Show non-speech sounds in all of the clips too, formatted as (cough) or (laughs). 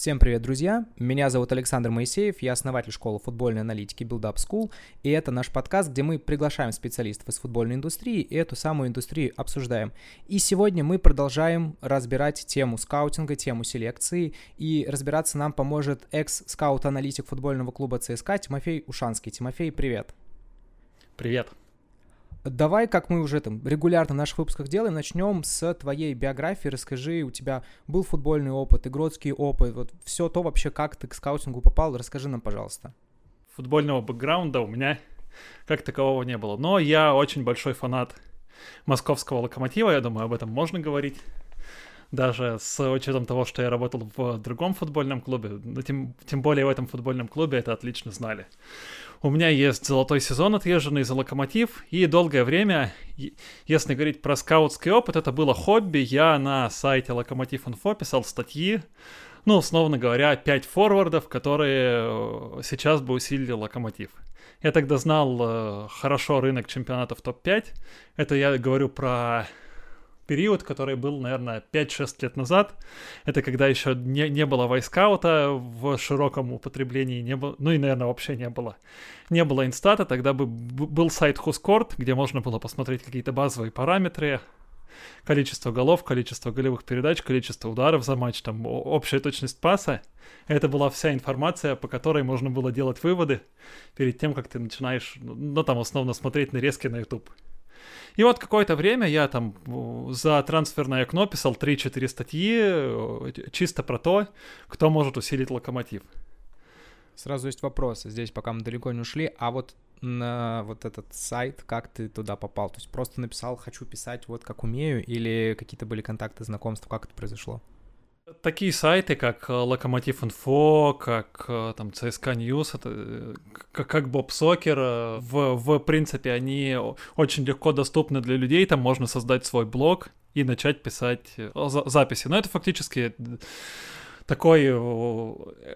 Всем привет, друзья! Меня зовут Александр Моисеев, я основатель школы футбольной аналитики Build Up School, и это наш подкаст, где мы приглашаем специалистов из футбольной индустрии и эту самую индустрию обсуждаем. И сегодня мы продолжаем разбирать тему скаутинга, тему селекции, и разбираться нам поможет экс-скаут-аналитик футбольного клуба ЦСКА Тимофей Ушанский. Тимофей, привет! Привет! Давай, как мы уже там регулярно в наших выпусках делаем, начнем с твоей биографии. Расскажи, у тебя был футбольный опыт, игротский опыт, вот все то вообще, как ты к скаутингу попал, расскажи нам, пожалуйста. Футбольного бэкграунда у меня (laughs) как такового не было, но я очень большой фанат московского локомотива, я думаю, об этом можно говорить. Даже с учетом того, что я работал в другом футбольном клубе, но тем, тем более в этом футбольном клубе это отлично знали. У меня есть золотой сезон отъезженный за локомотив, и долгое время, если говорить про скаутский опыт, это было хобби. Я на сайте Локомотив Инфо писал статьи, ну, условно говоря, 5 форвардов, которые э, сейчас бы усилили локомотив. Я тогда знал э, хорошо рынок чемпионатов топ-5. Это я говорю про период, который был, наверное, 5-6 лет назад. Это когда еще не, не было вайскаута в широком употреблении, не было, ну и, наверное, вообще не было. Не было инстата, тогда бы был сайт Хускорт, где можно было посмотреть какие-то базовые параметры, количество голов, количество голевых передач, количество ударов за матч, там общая точность паса. Это была вся информация, по которой можно было делать выводы перед тем, как ты начинаешь, ну там основно смотреть нарезки на YouTube. И вот какое-то время я там за трансферное окно писал 3-4 статьи чисто про то, кто может усилить локомотив. Сразу есть вопросы здесь, пока мы далеко не ушли. А вот на вот этот сайт, как ты туда попал? То есть просто написал, хочу писать вот как умею, или какие-то были контакты, знакомства, как это произошло? Такие сайты, как э, Локомотив Info, как э, там ЦСКА News, это, э, как, как Bobsoccer, в, в принципе, они очень легко доступны для людей, там можно создать свой блог и начать писать записи. Но это фактически такой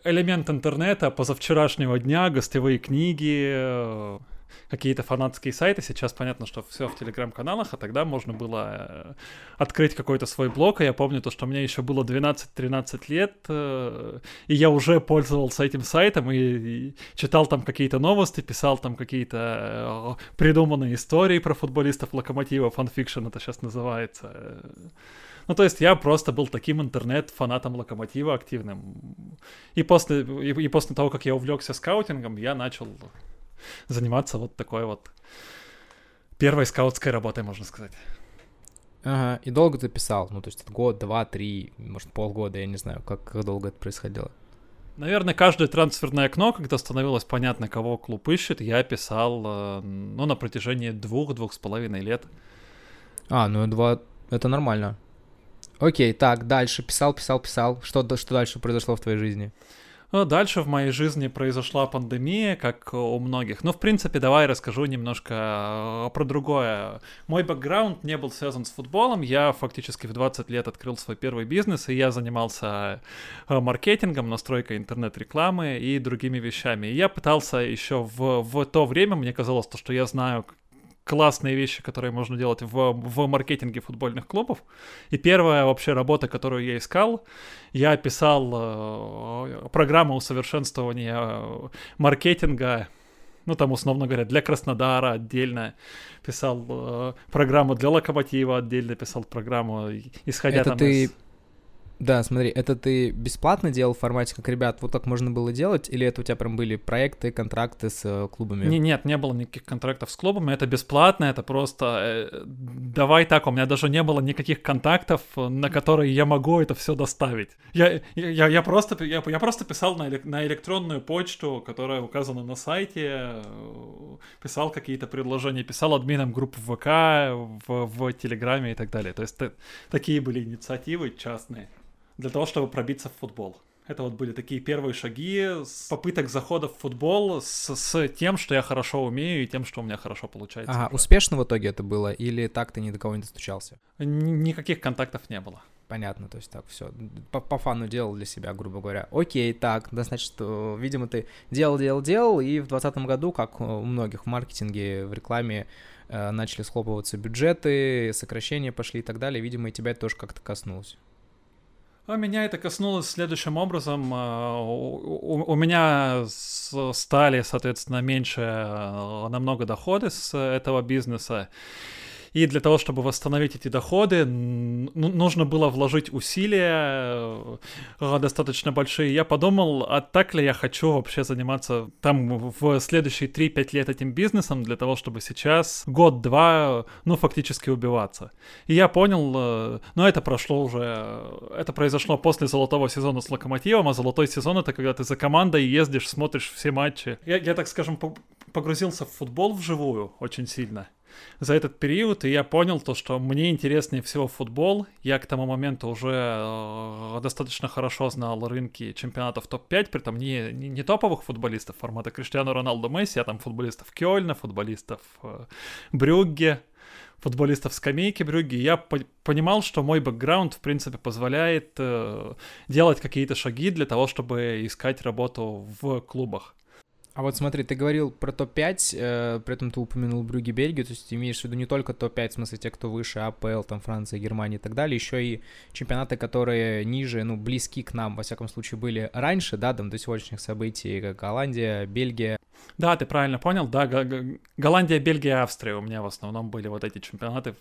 элемент интернета позавчерашнего дня, гостевые книги, какие-то фанатские сайты. Сейчас понятно, что все в телеграм-каналах, а тогда можно было э, открыть какой-то свой блог. И я помню то, что мне еще было 12-13 лет, э, и я уже пользовался этим сайтом и, и читал там какие-то новости, писал там какие-то э, придуманные истории про футболистов Локомотива, фанфикшн это сейчас называется. Ну, то есть я просто был таким интернет-фанатом Локомотива активным. И после, и, и после того, как я увлекся скаутингом, я начал заниматься вот такой вот первой скаутской работой, можно сказать. Ага, и долго ты писал? Ну, то есть год, два, три, может, полгода, я не знаю, как, как долго это происходило? Наверное, каждое трансферное окно, когда становилось понятно, кого клуб ищет, я писал, э, ну, на протяжении двух-двух с половиной лет. А, ну, два, это нормально. Окей, так, дальше, писал, писал, писал. Что, что дальше произошло в твоей жизни? Ну, дальше в моей жизни произошла пандемия, как у многих. Ну, в принципе, давай расскажу немножко э, про другое. Мой бэкграунд не был связан с футболом. Я фактически в 20 лет открыл свой первый бизнес, и я занимался э, маркетингом, настройкой интернет-рекламы и другими вещами. И я пытался еще в, в то время, мне казалось, то, что я знаю классные вещи, которые можно делать в, в маркетинге футбольных клубов. И первая вообще работа, которую я искал, я писал э, программу усовершенствования э, маркетинга, ну там, условно говоря, для Краснодара отдельно писал э, программу для Локомотива отдельно писал программу, исходя Это там ты из... Да, смотри, это ты бесплатно делал в формате, как, ребят, вот так можно было делать, или это у тебя прям были проекты, контракты с э, клубами? Не, нет, не было никаких контрактов с клубами, это бесплатно, это просто... Э, давай так, у меня даже не было никаких контактов, на которые я могу это все доставить. Я, я, я, просто, я, я просто писал на, на электронную почту, которая указана на сайте, э, писал какие-то предложения, писал админам групп ВК, в, в Телеграме и так далее. То есть такие были инициативы частные для того, чтобы пробиться в футбол. Это вот были такие первые шаги с попыток захода в футбол с, с тем, что я хорошо умею и тем, что у меня хорошо получается. Ага, успешно в итоге это было или так ты ни до кого не достучался? никаких контактов не было. Понятно, то есть так все по, по фану делал для себя, грубо говоря. Окей, так, да, значит, э, видимо, ты делал, делал, делал, и в 2020 году, как у многих в маркетинге, в рекламе, э, начали схлопываться бюджеты, сокращения пошли и так далее. Видимо, и тебя это тоже как-то коснулось. А меня это коснулось следующим образом. А, у, у меня стали, соответственно, меньше а, намного доходы с этого бизнеса. И для того, чтобы восстановить эти доходы, ну, нужно было вложить усилия э, достаточно большие. Я подумал, а так ли я хочу вообще заниматься там в следующие 3-5 лет этим бизнесом для того, чтобы сейчас год-два, ну, фактически убиваться. И я понял, э, ну, это прошло уже, э, это произошло после золотого сезона с Локомотивом, а золотой сезон это когда ты за командой ездишь, смотришь все матчи. Я, я так скажем, погрузился в футбол вживую очень сильно за этот период, и я понял то, что мне интереснее всего футбол. Я к тому моменту уже э, достаточно хорошо знал рынки чемпионатов топ-5, при этом не, не, не топовых футболистов формата Криштиану Роналду Месси, а там футболистов Кёльна, футболистов э, Брюгге, футболистов скамейки Брюгге. Я по понимал, что мой бэкграунд, в принципе, позволяет э, делать какие-то шаги для того, чтобы искать работу в клубах. А вот смотри, ты говорил про топ-5, э, при этом ты упомянул Брюги Бельгию, то есть ты имеешь в виду не только топ-5, в смысле те, кто выше, АПЛ, там Франция, Германия и так далее, еще и чемпионаты, которые ниже, ну, близки к нам, во всяком случае, были раньше, да, там, до сегодняшних событий, как Голландия, Бельгия. Да, ты правильно понял, да, Голландия, Бельгия, Австрия у меня в основном были вот эти чемпионаты,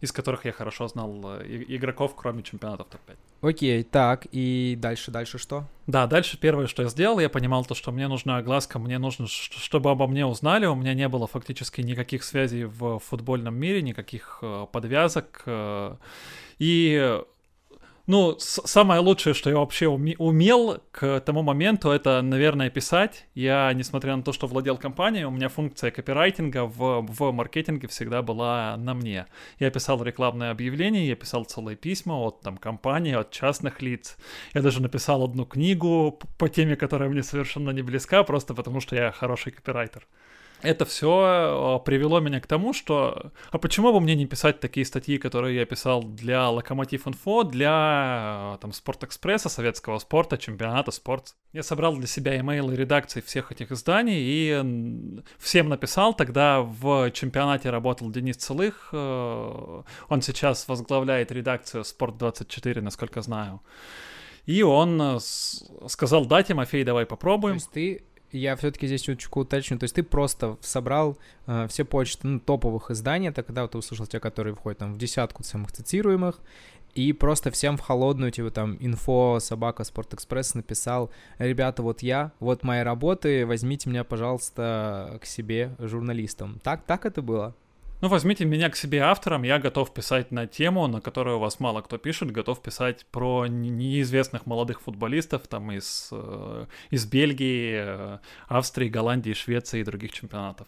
из которых я хорошо знал э, игроков, кроме чемпионатов топ-5. Окей, так, и дальше, дальше что? Да, дальше первое, что я сделал, я понимал то, что мне нужна огласка, мне нужно, чтобы обо мне узнали, у меня не было фактически никаких связей в футбольном мире, никаких э, подвязок, э, и ну, самое лучшее, что я вообще уме- умел к тому моменту, это, наверное, писать. Я, несмотря на то, что владел компанией, у меня функция копирайтинга в, в маркетинге всегда была на мне. Я писал рекламные объявления, я писал целые письма от там компаний, от частных лиц. Я даже написал одну книгу по теме, которая мне совершенно не близка, просто потому что я хороший копирайтер это все э, привело меня к тому, что а почему бы мне не писать такие статьи, которые я писал для Локомотив Инфо, для э, там Спортэкспресса, советского спорта, чемпионата спорт. Я собрал для себя имейлы редакций всех этих изданий и всем написал. Тогда в чемпионате работал Денис Целых. Э, он сейчас возглавляет редакцию Спорт 24, насколько знаю. И он сказал, да, Тимофей, давай попробуем. То есть ты я все-таки здесь чуточку уточню. То есть ты просто собрал э, все почты ну, топовых изданий, тогда вот ты услышал те, которые входят там в десятку самых цитируемых, и просто всем в холодную, типа там, инфо, собака, Спортэкспресс написал, ребята, вот я, вот мои работы, возьмите меня, пожалуйста, к себе журналистом. Так, так это было? Ну, возьмите меня к себе автором, я готов писать на тему, на которую у вас мало кто пишет, готов писать про неизвестных молодых футболистов там из, э, из Бельгии, э, Австрии, Голландии, Швеции и других чемпионатов.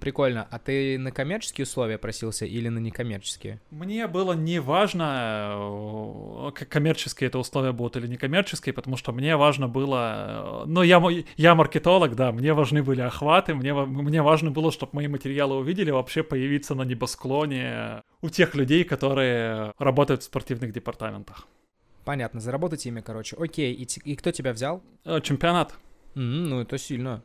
Прикольно. А ты на коммерческие условия просился или на некоммерческие? Мне было не важно, э, коммерческие это условия будут или некоммерческие, потому что мне важно было... Ну, я, я маркетолог, да, мне важны были охваты, мне, мне важно было, чтобы мои материалы увидели, вообще появиться на небосклоне у тех людей, которые работают в спортивных департаментах. Понятно, заработать ими, короче. Окей, и, и кто тебя взял? Э, чемпионат. Mm, ну, это сильно.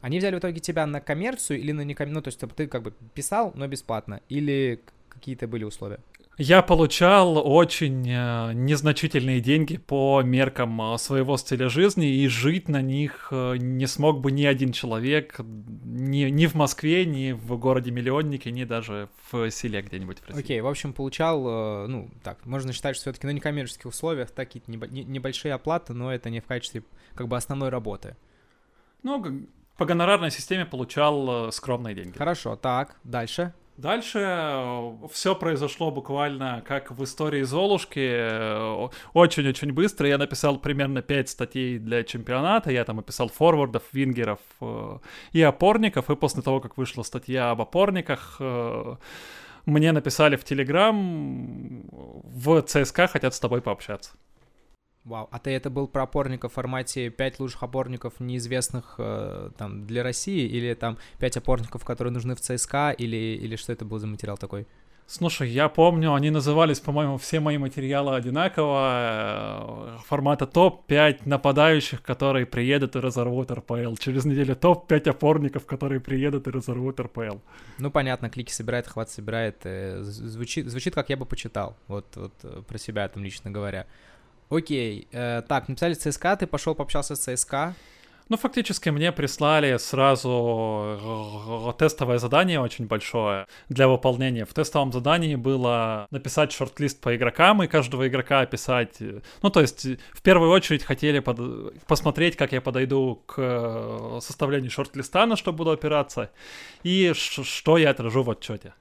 Они взяли в итоге тебя на коммерцию или на некоммерцию? Ну, то есть ты как бы писал, но бесплатно? Или какие-то были условия? Я получал очень э, незначительные деньги по меркам э, своего стиля жизни, и жить на них э, не смог бы ни один человек ни, ни в Москве, ни в городе-миллионнике, ни даже в селе где-нибудь в России. Окей, okay, в общем, получал, ну, так, можно считать, что все-таки на некоммерческих условиях такие небольшие оплаты, но это не в качестве как бы основной работы. Ну, по гонорарной системе получал э, скромные деньги. Хорошо, так, дальше. Дальше э, все произошло буквально как в истории Золушки, э, очень-очень быстро. Я написал примерно 5 статей для чемпионата, я там описал форвардов, вингеров и опорников, и после того, как вышла статья об опорниках, мне написали в Телеграм, в ЦСКА хотят с тобой пообщаться. Вау, а ты это был про опорников в формате 5 лучших опорников неизвестных э, там для России или там 5 опорников, которые нужны в ЦСКА или, или что это был за материал такой? Слушай, я помню, они назывались, по-моему, все мои материалы одинаково. Э, формата топ-5 нападающих, которые приедут и разорвут РПЛ. Через неделю топ-5 опорников, которые приедут и разорвут РПЛ. Ну, понятно, клики собирает, хват собирает. Э, звучит, звучит, как я бы почитал, вот, вот э, про себя там лично говоря. Окей, э, так, написали ЦСКА, ты пошел пообщался с ЦСКА. Ну, фактически мне прислали сразу тестовое задание очень большое для выполнения. В тестовом задании было написать шорт-лист по игрокам и каждого игрока описать. Ну, то есть, в первую очередь хотели под... посмотреть, как я подойду к э, составлению шорт-листа, на что буду опираться, и что я отражу в отчете.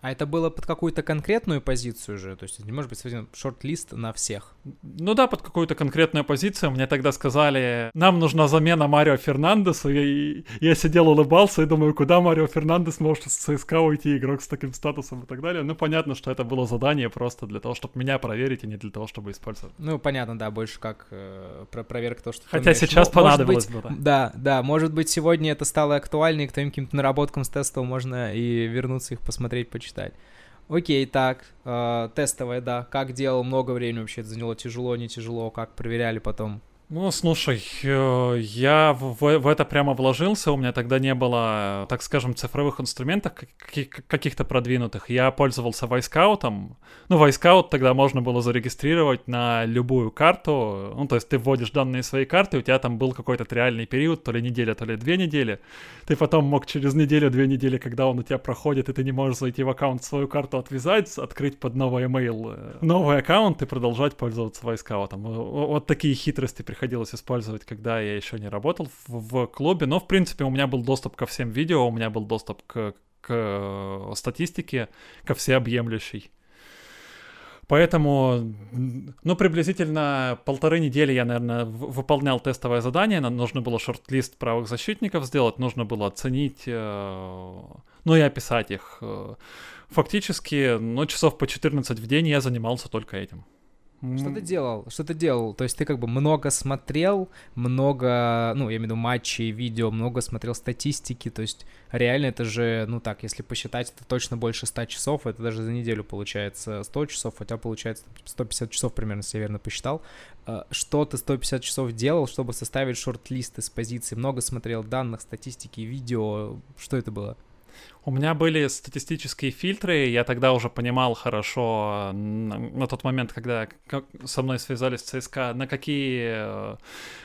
А это было под какую-то конкретную позицию же? То есть не может быть один шорт-лист на всех? Ну да, под какую-то конкретную позицию. Мне тогда сказали, нам нужна замена Марио Фернандесу. И я сидел, улыбался и думаю, куда Марио Фернандес может с ЦСКА уйти, игрок с таким статусом и так далее. Ну понятно, что это было задание просто для того, чтобы меня проверить, и не для того, чтобы использовать. Ну понятно, да, больше как э, про проверка того, что Хотя сейчас ну, понадобилось быть, бы. Да. да, да, может быть сегодня это стало актуальнее, к твоим каким-то наработкам с тестом можно и вернуться их посмотреть, почитать почитать. Окей, так, э, тестовое, да. Как делал, много времени вообще это заняло, тяжело, не тяжело, как проверяли потом? Ну, слушай, э, я в, в это прямо вложился, у меня тогда не было, так скажем, цифровых инструментов каких-то продвинутых. Я пользовался вайскаутом. Ну, вайскаут тогда можно было зарегистрировать на любую карту. Ну, то есть ты вводишь данные своей карты, у тебя там был какой-то реальный период, то ли неделя, то ли две недели. Ты потом мог через неделю, две недели, когда он у тебя проходит, и ты не можешь зайти в аккаунт, свою карту отвязать, открыть под новый email э, новый аккаунт и продолжать пользоваться вайскаутом. Вот такие хитрости приходят приходилось использовать, когда я еще не работал в, в клубе. Но, в принципе, у меня был доступ ко всем видео, у меня был доступ к, к э, статистике, ко всеобъемлющей. Поэтому, ну, приблизительно полторы недели я, наверное, выполнял тестовое задание. Нам нужно было шорт-лист правых защитников сделать, нужно было оценить, э, ну и описать их. Э, фактически, ну, часов по 14 в день я занимался только этим. Что ты делал? Что ты делал? То есть ты как бы много смотрел, много, ну, я имею в виду матчей, видео, много смотрел статистики, то есть реально это же, ну так, если посчитать, это точно больше 100 часов, это даже за неделю получается 100 часов, хотя получается 150 часов примерно, если я верно посчитал. А, что ты 150 часов делал, чтобы составить шорт-лист из позиций? Много смотрел данных, статистики, видео, что это было? У меня были статистические фильтры, я тогда уже понимал хорошо на, тот момент, когда со мной связались ЦСКА, на какие э,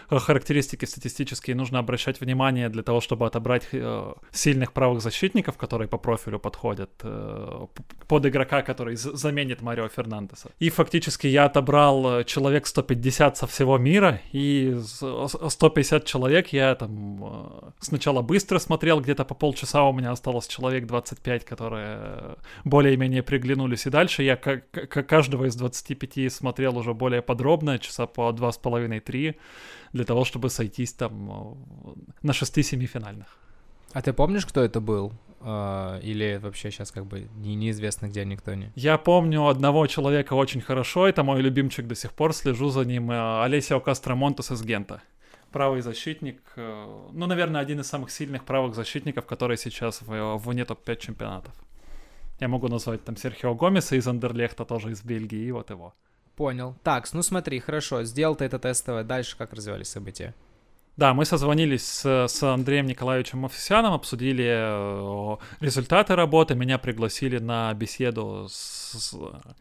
характеристики статистические нужно обращать внимание для того, чтобы отобрать э, сильных правых защитников, которые по профилю подходят э, под игрока, который заменит Марио Фернандеса. И фактически я отобрал человек 150 со всего мира, и 150 человек я там сначала быстро смотрел, где-то по полчаса у меня осталось человек человек 25, которые более-менее приглянулись. И дальше я каждого из 25 смотрел уже более подробно, часа по 2,5-3, для того, чтобы сойтись там э, на 6 семифинальных. А ты помнишь, кто это был? Uh, или вообще сейчас как бы не, неизвестно, где никто не... Я помню одного человека очень хорошо, это мой любимчик до сих пор, слежу за ним, э, Олесио Кастромонтес из Гента правый защитник, э, ну, наверное, один из самых сильных правых защитников, который сейчас в, вне топ-5 чемпионатов. Я могу назвать там Серхио Гомеса из Андерлехта, тоже из Бельгии, и вот его. Понял. Так, ну смотри, хорошо, сделал ты это тестовое, дальше как развивались события? Да, мы созвонились с, с Андреем Николаевичем Офисяном, обсудили э, результаты работы, меня пригласили на беседу, с,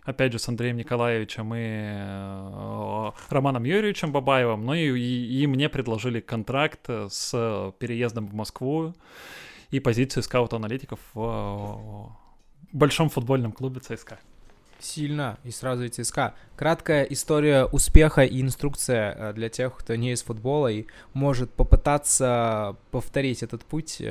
опять же, с Андреем Николаевичем и э, Романом Юрьевичем Бабаевым, ну и, и, и мне предложили контракт с переездом в Москву и позицию скаута-аналитиков в большом футбольном клубе ЦСКА. Сильно, и сразу и ЦСКА. Краткая история успеха и инструкция э, для тех, кто не из футбола и может попытаться повторить этот путь.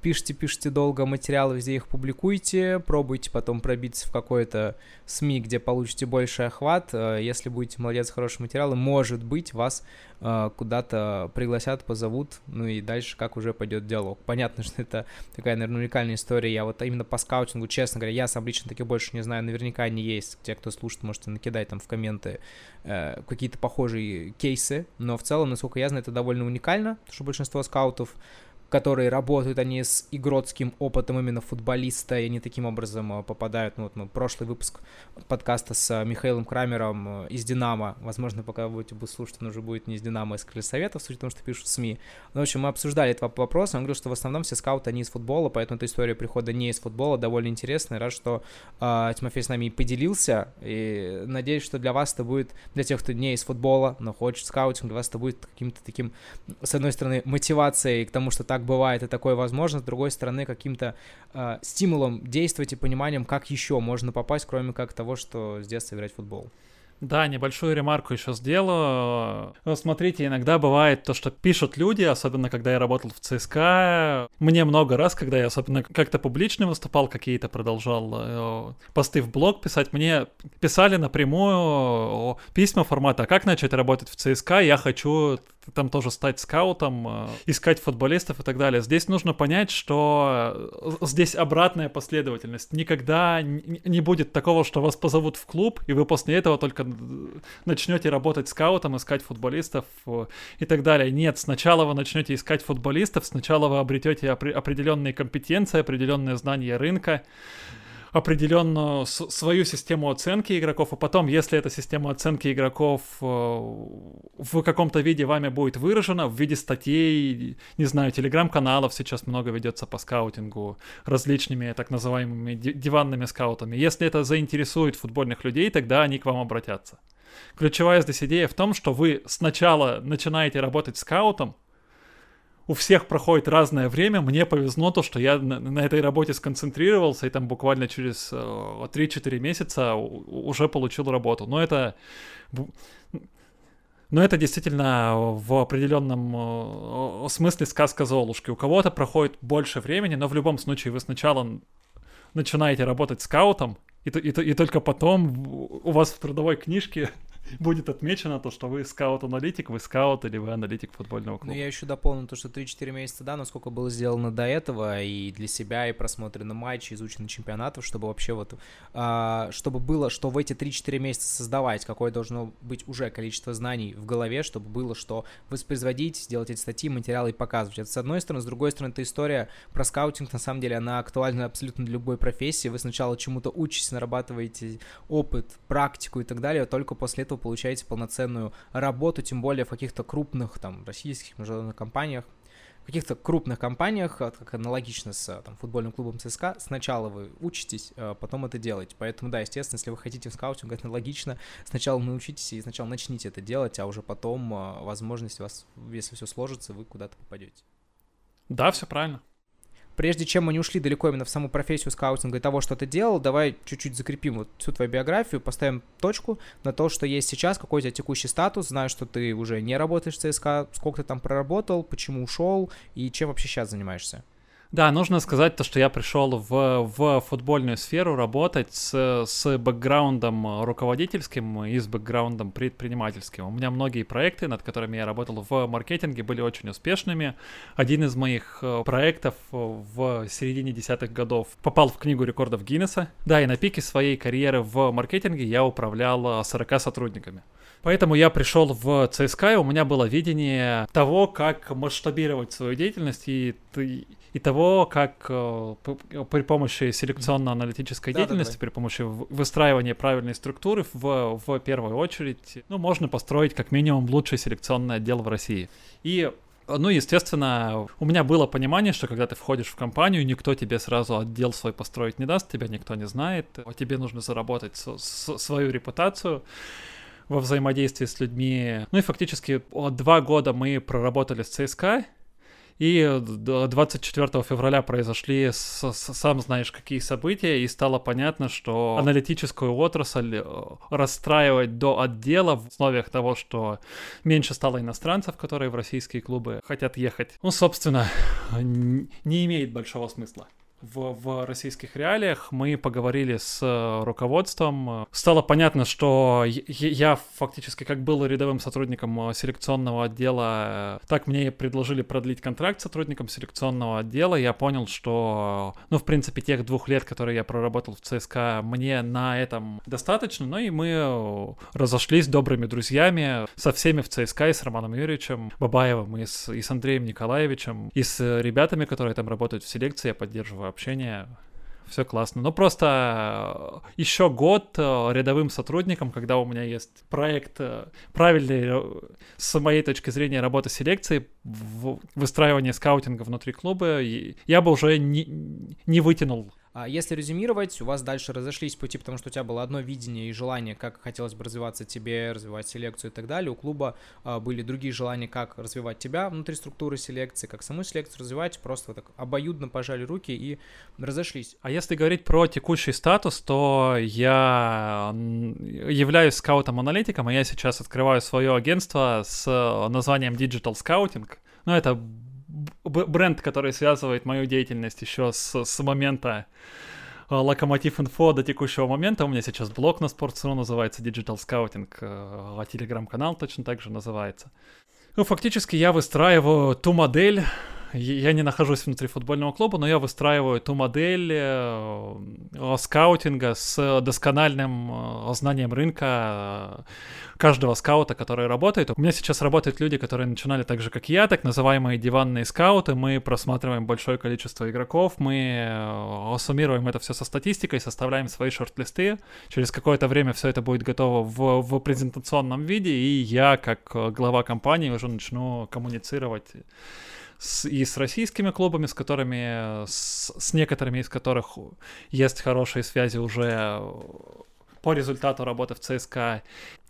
Пишите, пишите долго материалы, везде их публикуйте, пробуйте потом пробиться в какой-то СМИ, где получите больше охват. Э, если будете молодец, хорошие материалы, может быть, вас э, куда-то пригласят, позовут, ну и дальше как уже пойдет диалог. Понятно, (laughs) что это такая, наверное, уникальная история. Я вот именно по скаутингу, честно говоря, я сам лично таки больше не знаю, наверняка они есть. Те, кто слушает, можете накидать там в комменты э, какие-то похожие кейсы, но в целом, насколько я знаю, это довольно уникально, что большинство скаутов которые работают они с игротским опытом именно футболиста, и они таким образом э, попадают, ну вот мы прошлый выпуск подкаста с э, Михаилом Крамером э, из «Динамо», возможно, пока вы будете слушать, он уже будет не из «Динамо», а из «Крылья Советов», судя по тому, что пишут в СМИ. Но, в общем, мы обсуждали этот вопрос, он говорил, что в основном все скауты, они из футбола, поэтому эта история прихода не из футбола довольно интересная, рад, что э, Тимофей с нами и поделился, и надеюсь, что для вас это будет, для тех, кто не из футбола, но хочет скаутинг, для вас это будет каким-то таким, с одной стороны, мотивацией к тому, что так бывает и такое возможно, с другой стороны, каким-то э, стимулом действовать и пониманием, как еще можно попасть, кроме как того, что с детства играть в футбол. Да, небольшую ремарку еще сделаю. Смотрите, иногда бывает то, что пишут люди, особенно когда я работал в ЦСКА. Мне много раз, когда я особенно как-то публично выступал, какие-то продолжал э, посты в блог писать, мне писали напрямую письма формата, «А как начать работать в ЦСКА, я хочу там тоже стать скаутом, э, искать футболистов и так далее. Здесь нужно понять, что э, здесь обратная последовательность. Никогда не будет такого, что вас позовут в клуб, и вы после этого только начнете работать скаутом, искать футболистов э, и так далее. Нет, сначала вы начнете искать футболистов, сначала вы обретете определенные компетенции, определенные знания рынка, определенную свою систему оценки игроков, а потом, если эта система оценки игроков э, в каком-то виде вами будет выражена, в виде статей, не знаю, телеграм-каналов сейчас много ведется по скаутингу различными так называемыми диванными скаутами. Если это заинтересует футбольных людей, тогда они к вам обратятся. Ключевая здесь идея в том, что вы сначала начинаете работать скаутом, у всех проходит разное время. Мне повезло то, что я на, на этой работе сконцентрировался, и там буквально через э, 3-4 месяца уже получил работу. Но это... Но это действительно в определенном э, смысле сказка Золушки. У кого-то проходит больше времени, но в любом случае вы сначала начинаете работать скаутом, и, и, и только потом у вас в трудовой книжке (laughs) будет отмечено то, что вы скаут-аналитик, вы скаут или вы аналитик футбольного клуба. Ну, я еще дополню то, что 3-4 месяца, да, насколько было сделано до этого, и для себя, и просмотрены матчи, изучены чемпионатов, чтобы вообще вот, а, чтобы было, что в эти 3-4 месяца создавать, какое должно быть уже количество знаний в голове, чтобы было что воспроизводить, сделать эти статьи, материалы и показывать. Это с одной стороны, с другой стороны, эта история про скаутинг, на самом деле, она актуальна абсолютно для любой профессии. Вы сначала чему-то учитесь, нарабатываете опыт, практику и так далее, только после этого получаете полноценную работу, тем более в каких-то крупных там российских международных компаниях, в каких-то крупных компаниях, как аналогично с там, футбольным клубом ЦСКА, сначала вы учитесь, а потом это делаете. Поэтому, да, естественно, если вы хотите в скаутинг, это логично. Сначала научитесь и сначала начните это делать, а уже потом, а, возможность у вас, если все сложится, вы куда-то попадете. Да, все правильно прежде чем мы не ушли далеко именно в саму профессию скаутинга и того, что ты делал, давай чуть-чуть закрепим вот всю твою биографию, поставим точку на то, что есть сейчас, какой у тебя текущий статус, знаю, что ты уже не работаешь в ЦСКА, сколько ты там проработал, почему ушел и чем вообще сейчас занимаешься. Да, нужно сказать то, что я пришел в, в футбольную сферу работать с, с бэкграундом руководительским и с бэкграундом предпринимательским. У меня многие проекты, над которыми я работал в маркетинге, были очень успешными. Один из моих э, проектов в середине десятых годов попал в книгу рекордов Гиннесса. Да, и на пике своей карьеры в маркетинге я управлял 40 сотрудниками. Поэтому я пришел в ЦСКА, и у меня было видение того, как масштабировать свою деятельность и, и того, как э, при помощи селекционно-аналитической да, деятельности, да, при помощи выстраивания правильной структуры в, в первую очередь, ну, можно построить как минимум лучший селекционный отдел в России. И ну, естественно, у меня было понимание, что когда ты входишь в компанию, никто тебе сразу отдел свой построить не даст, тебя никто не знает, тебе нужно заработать свою репутацию во взаимодействии с людьми. Ну и фактически два года мы проработали с ЦСКА, и 24 февраля произошли, сам знаешь, какие события, и стало понятно, что аналитическую отрасль э, расстраивать до отдела в условиях того, что меньше стало иностранцев, которые в российские клубы хотят ехать, ну, собственно, не имеет большого смысла. В, в российских реалиях. Мы поговорили с э, руководством. Стало понятно, что я фактически как был рядовым сотрудником э, селекционного отдела, так мне предложили продлить контракт сотрудником селекционного отдела. Я понял, что, ну, в принципе, тех двух лет, которые я проработал в ЦСКА, мне на этом достаточно. Ну и мы э, разошлись добрыми друзьями со всеми в ЦСКА, и с Романом Юрьевичем Бабаевым, и с, и с Андреем Николаевичем, и с ребятами, которые там работают в селекции. Я поддерживаю общение, все классно. Но просто э, еще год э, рядовым сотрудником, когда у меня есть проект э, правильный с моей точки зрения работы селекции, выстраивание скаутинга внутри клуба, я бы уже не, не вытянул если резюмировать, у вас дальше разошлись пути, потому что у тебя было одно видение и желание, как хотелось бы развиваться тебе, развивать селекцию и так далее. У клуба а, были другие желания, как развивать тебя внутри структуры селекции, как саму селекцию развивать. Просто вот так обоюдно пожали руки и разошлись. А если говорить про текущий статус, то я являюсь скаутом-аналитиком, и я сейчас открываю свое агентство с названием Digital Scouting. Ну, это бренд, который связывает мою деятельность еще с, с момента э, Локомотив Инфо до текущего момента. У меня сейчас блог на Sports.ru называется Digital Scouting, э, а телеграм-канал точно так же называется. Ну, фактически я выстраиваю ту модель, я не нахожусь внутри футбольного клуба, но я выстраиваю ту модель э, скаутинга с доскональным э, знанием рынка э, каждого скаута, который работает. У меня сейчас работают люди, которые начинали так же, как я, так называемые диванные скауты. Мы просматриваем большое количество игроков, мы суммируем это все со статистикой, составляем свои шорт-листы. Через какое-то время все это будет готово в, в презентационном виде, и я, как глава компании, уже начну коммуницировать с, и с российскими клубами, с которыми, с, с некоторыми из которых есть хорошие связи уже по результату работы в ЦСКА,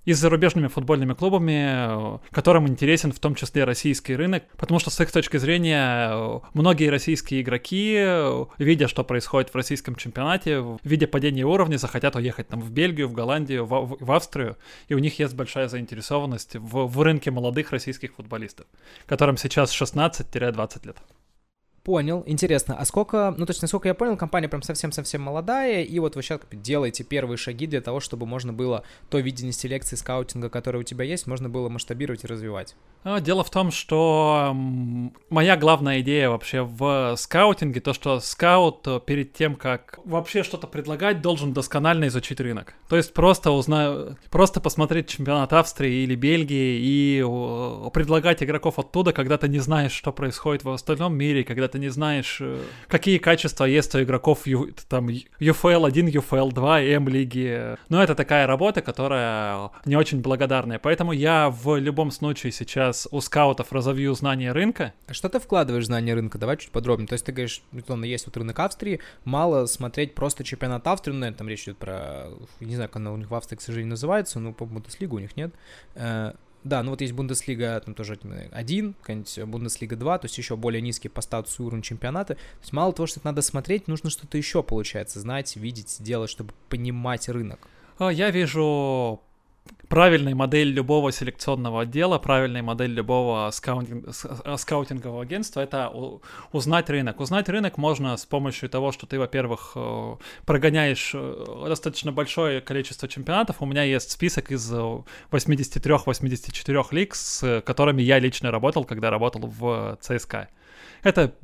и с зарубежными футбольными клубами, которым интересен в том числе российский рынок, потому что с их точки зрения многие российские игроки, видя, что происходит в российском чемпионате, видя падение уровня, захотят уехать там в Бельгию, в Голландию, в, в Австрию, и у них есть большая заинтересованность в, в рынке молодых российских футболистов, которым сейчас 16-20 лет. Понял, интересно. А сколько, ну то есть, насколько я понял, компания прям совсем-совсем молодая, и вот вы сейчас делаете первые шаги для того, чтобы можно было то видение селекции, скаутинга, которое у тебя есть, можно было масштабировать и развивать. А, дело в том, что моя главная идея вообще в скаутинге, то, что скаут э, перед тем, как вообще что-то предлагать, должен досконально изучить рынок. То есть просто узнаю, просто посмотреть чемпионат Австрии или Бельгии и предлагать игроков оттуда, когда ты не знаешь, что происходит в остальном мире, когда ты не знаешь, э, какие качества есть у игроков там UFL 1, UFL 2, М-лиги. Но это такая работа, которая не очень благодарная. Поэтому я в любом случае сейчас сейчас у скаутов разовью знания рынка. А что ты вкладываешь в знание рынка? Давай чуть подробнее. То есть ты говоришь, условно, есть вот рынок Австрии, мало смотреть просто чемпионат Австрии, ну, там речь идет про, не знаю, как она у них в Австрии, к сожалению, называется, но по Бундеслигу у них нет. Э, да, ну вот есть Бундеслига, там тоже один, какая-нибудь Бундеслига 2, то есть еще более низкий по статусу уровень чемпионата. То есть мало того, что это надо смотреть, нужно что-то еще, получается, знать, видеть, делать, чтобы понимать рынок. А, я вижу правильная модель любого селекционного отдела, правильная модель любого скаутинг, э, скаутингового агентства — это узнать рынок. Узнать рынок можно с помощью того, что ты, во-первых, э, прогоняешь э, достаточно большое количество чемпионатов. У меня есть список из 83-84 лиг, с которыми я лично работал, когда работал в ЦСКА. Это,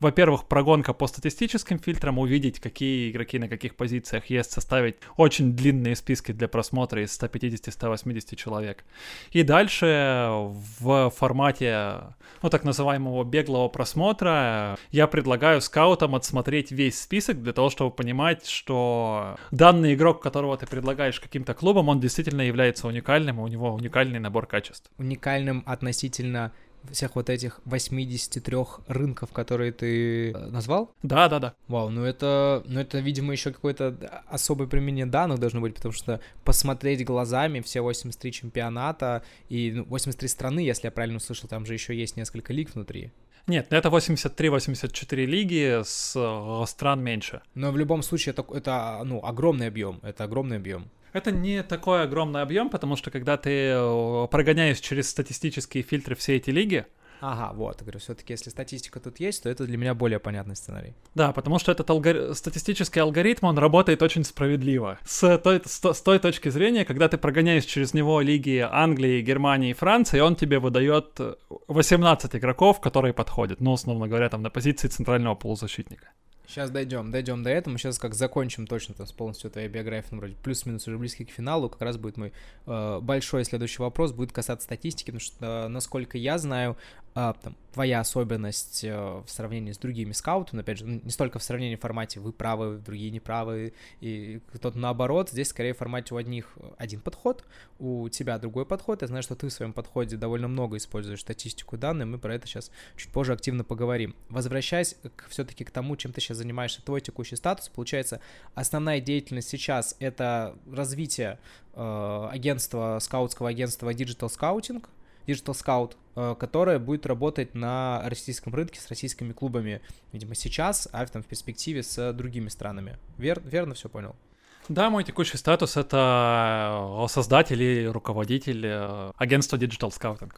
во-первых, прогонка по статистическим фильтрам, увидеть, какие игроки на каких позициях есть, составить очень длинные списки для просмотра из 150-180 человек. И дальше в формате, ну, так называемого беглого просмотра я предлагаю скаутам отсмотреть весь список для того, чтобы понимать, что данный игрок, которого ты предлагаешь каким-то клубам, он действительно является уникальным, у него уникальный набор качеств. Уникальным относительно всех вот этих 83 рынков, которые ты э, назвал? Да, да, да. Вау, ну это, ну это, видимо, еще какое-то особое применение данных должно быть, потому что посмотреть глазами все 83 чемпионата и ну, 83 страны, если я правильно услышал, там же еще есть несколько лиг внутри. Нет, ну это 83-84 лиги с э, стран меньше. Но в любом случае это, это ну, огромный объем, это огромный объем. Это не такой огромный объем, потому что когда ты э, прогоняешь через статистические фильтры все эти лиги, Ага, вот, говорю, все-таки если статистика тут есть, то это для меня более понятный сценарий. Да, потому что этот алгори... статистический алгоритм, он работает очень справедливо. С той, с, с той точки зрения, когда ты прогоняешь через него лиги Англии, Германии и Франции, он тебе выдает 18 игроков, которые подходят, ну, условно говоря, там на позиции центрального полузащитника. Сейчас дойдем, дойдем до этого. Мы сейчас как закончим точно там с полностью твоей биографией, ну, вроде плюс-минус уже близкий к финалу. Как раз будет мой э, большой следующий вопрос, будет касаться статистики, потому что, э, насколько я знаю, там, твоя особенность э, в сравнении с другими скаутами, опять же, ну, не столько в сравнении в формате вы правы, другие неправы, и кто-то наоборот, здесь скорее в формате у одних один подход, у тебя другой подход. Я знаю, что ты в своем подходе довольно много используешь статистику данных, мы про это сейчас чуть позже активно поговорим. Возвращаясь к, все-таки к тому, чем ты сейчас занимаешься, твой текущий статус, получается, основная деятельность сейчас это развитие э, агентства, скаутского агентства Digital Scouting, Digital Scout, э, которое будет работать на российском рынке с российскими клубами, видимо, сейчас, а там в перспективе с другими странами. Вер, верно все понял? Да, мой текущий статус — это создатель и руководитель э, агентства Digital Scouting.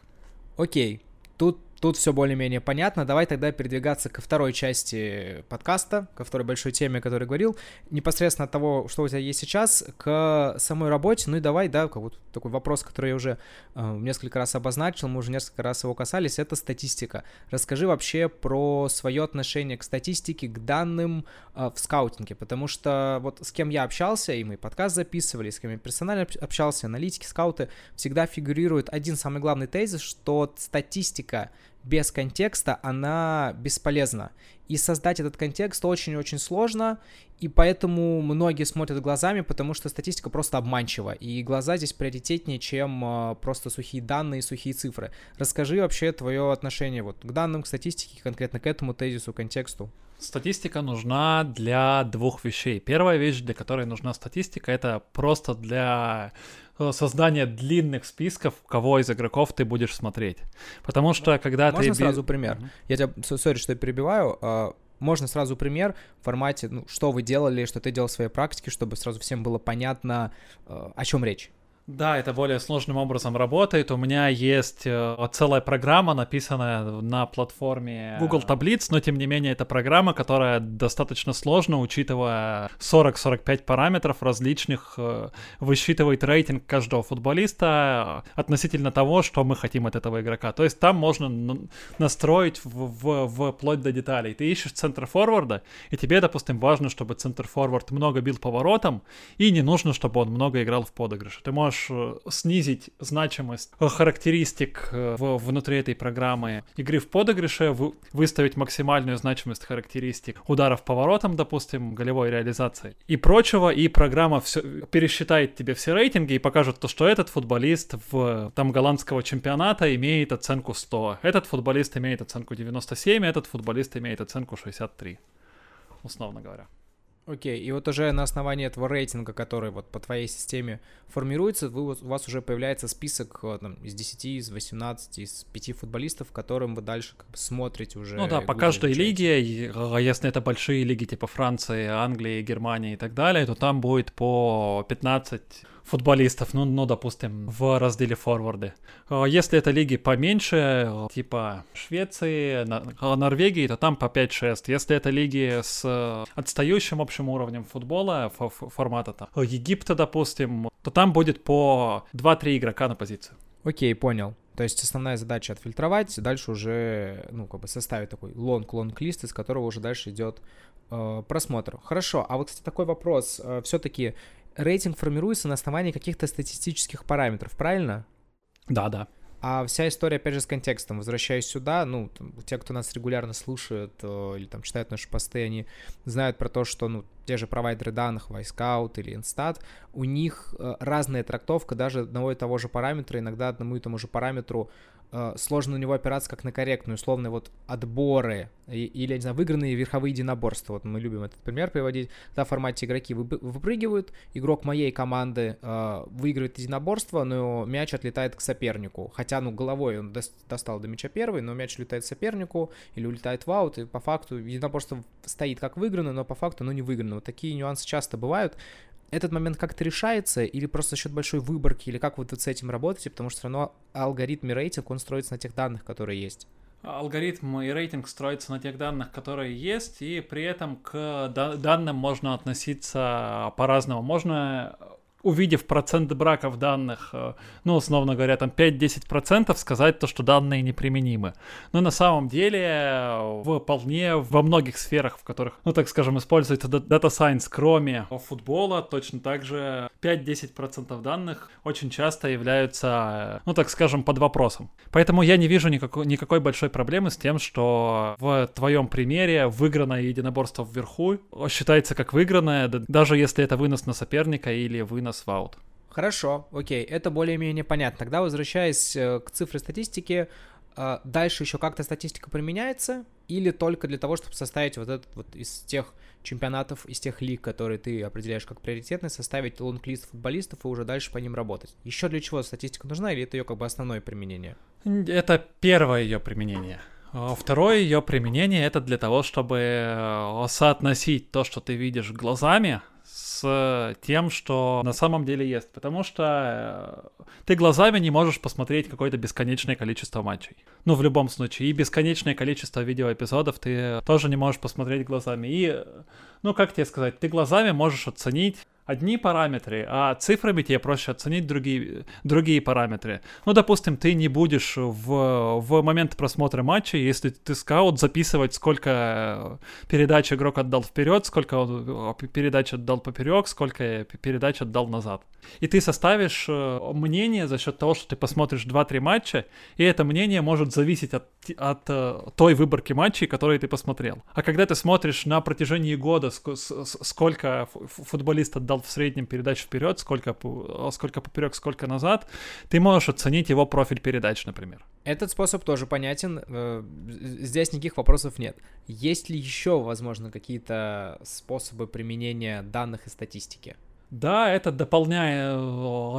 Окей, тут Тут все более-менее понятно. Давай тогда передвигаться ко второй части подкаста, ко второй большой теме, о которой говорил. Непосредственно от того, что у тебя есть сейчас, к самой работе. Ну и давай, да, как вот такой вопрос, который я уже э, несколько раз обозначил, мы уже несколько раз его касались, это статистика. Расскажи вообще про свое отношение к статистике, к данным э, в скаутинге, потому что вот с кем я общался, и мы подкаст записывали, с кем я персонально общался, аналитики, скауты, всегда фигурирует один самый главный тезис, что статистика без контекста, она бесполезна. И создать этот контекст очень-очень сложно, и поэтому многие смотрят глазами, потому что статистика просто обманчива, и глаза здесь приоритетнее, чем э, просто сухие данные, сухие цифры. Расскажи вообще твое отношение вот к данным, к статистике, конкретно к этому тезису, контексту. Статистика нужна для двух вещей. Первая вещь, для которой нужна статистика, это просто для Э, создание длинных списков, кого из игроков ты будешь смотреть. Потому что когда Можно ты... Можно сразу пример? Mm-hmm. Я тебя, сори, что я перебиваю, а, можно сразу пример в формате, ну, что вы делали, что ты делал в своей практике, чтобы сразу всем было понятно, э, о чем речь. Да, это более сложным образом работает. У меня есть э, целая программа, написанная на платформе Google Таблиц, но тем не менее это программа, которая достаточно сложна, учитывая 40-45 параметров различных, э, высчитывает рейтинг каждого футболиста относительно того, что мы хотим от этого игрока. То есть там можно настроить в, в, вплоть до деталей. Ты ищешь центр форварда, и тебе, допустим, важно, чтобы центр форвард много бил поворотом, и не нужно, чтобы он много играл в подыгрыше. Ты можешь можешь э, снизить значимость характеристик э, в, внутри этой программы. Игры в подыгрыше, вы, выставить максимальную значимость характеристик ударов поворотом, допустим, голевой реализации и прочего, и программа все, пересчитает тебе все рейтинги и покажет то, что этот футболист в там голландского чемпионата имеет оценку 100, этот футболист имеет оценку 97, этот футболист имеет оценку 63, условно говоря. Окей, и вот уже на основании этого рейтинга, который вот по твоей системе формируется, вы, у вас уже появляется список э, там, из 10, из 18, из 5 футболистов, которым вы дальше как бы смотрите уже. Ну да, по каждой лиге, а если это большие лиги типа Франции, Англии, Германии и так далее, то там будет по 15 футболистов, ну, ну, допустим, в разделе форварды. А если это лиги поменьше, типа Швеции, Норвегии, то там по 5-6. Если это лиги с отстающим общим уровнем футбола, формата там, Египта, допустим, то там будет по 2-3 игрока на позицию. Окей, понял. То есть основная задача отфильтровать, дальше уже, ну, как бы составить такой long-long-list, из которого уже дальше идет э, просмотр. Хорошо, а вот, кстати, такой вопрос. Э, все-таки рейтинг формируется на основании каких-то статистических параметров, правильно? Да, да. А вся история, опять же, с контекстом. Возвращаясь сюда, ну, те, кто нас регулярно слушают э, или там читают наши посты, они знают про то, что, ну, те же провайдеры данных, Wisecout или Instat, у них э, разная трактовка даже одного и того же параметра, иногда одному и тому же параметру э, сложно на него опираться как на корректную, условно, вот отборы или, не знаю, выигранные верховые единоборства. Вот мы любим этот пример приводить. Когда в формате игроки выпрыгивают, игрок моей команды э, выигрывает единоборство, но мяч отлетает к сопернику. Хотя, ну, головой он достал до мяча первый, но мяч летает сопернику или улетает в аут, и по факту единоборство стоит как выиграно, но по факту оно не выиграно. Вот такие нюансы часто бывают этот момент как-то решается или просто за счет большой выборки, или как вот вы с этим работаете, потому что все равно алгоритм рейтинг, он строится на тех данных, которые есть? Алгоритм и рейтинг строится на тех данных, которые есть, и при этом к данным можно относиться по-разному. Можно увидев процент браков данных, э, ну, условно говоря, там 5-10%, сказать то, что данные неприменимы. Но на самом деле э, вполне во многих сферах, в которых, ну, так скажем, используется Data Science, кроме футбола, точно так же 5-10% данных очень часто являются, э, ну, так скажем, под вопросом. Поэтому я не вижу никакой, никакой большой проблемы с тем, что в твоем примере выигранное единоборство вверху считается как выигранное, даже если это вынос на соперника или вынос на сваут. Хорошо, окей, это более-менее понятно. Тогда возвращаясь э, к цифре статистики, э, дальше еще как-то статистика применяется или только для того, чтобы составить вот этот вот из тех чемпионатов, из тех лиг, которые ты определяешь как приоритетные, составить лонг-лист футболистов и уже дальше по ним работать. Еще для чего статистика нужна или это ее как бы основное применение? Это первое ее применение. А второе ее применение это для того, чтобы э, соотносить то, что ты видишь глазами, с тем, что на самом деле есть. Потому что э, ты глазами не можешь посмотреть какое-то бесконечное количество матчей. Ну, в любом случае. И бесконечное количество видеоэпизодов ты тоже не можешь посмотреть глазами. И, ну, как тебе сказать, ты глазами можешь оценить одни параметры, а цифрами тебе проще оценить другие, другие параметры. Ну, допустим, ты не будешь в, в момент просмотра матча, если ты скаут, записывать, сколько передач игрок отдал вперед, сколько он передач отдал поперек, сколько передач отдал назад. И ты составишь э, мнение за счет того, что ты посмотришь 2-3 матча, и это мнение может зависеть от, от э, той выборки матчей, которые ты посмотрел. А когда ты смотришь на протяжении года, сколько футболист отдал в среднем передач вперед, сколько, сколько поперек, сколько назад, ты можешь оценить его профиль передач, например. Этот способ тоже понятен. Э, здесь никаких вопросов нет. Есть ли еще, возможно, какие-то способы применения данных и статистики? Да, это дополняя...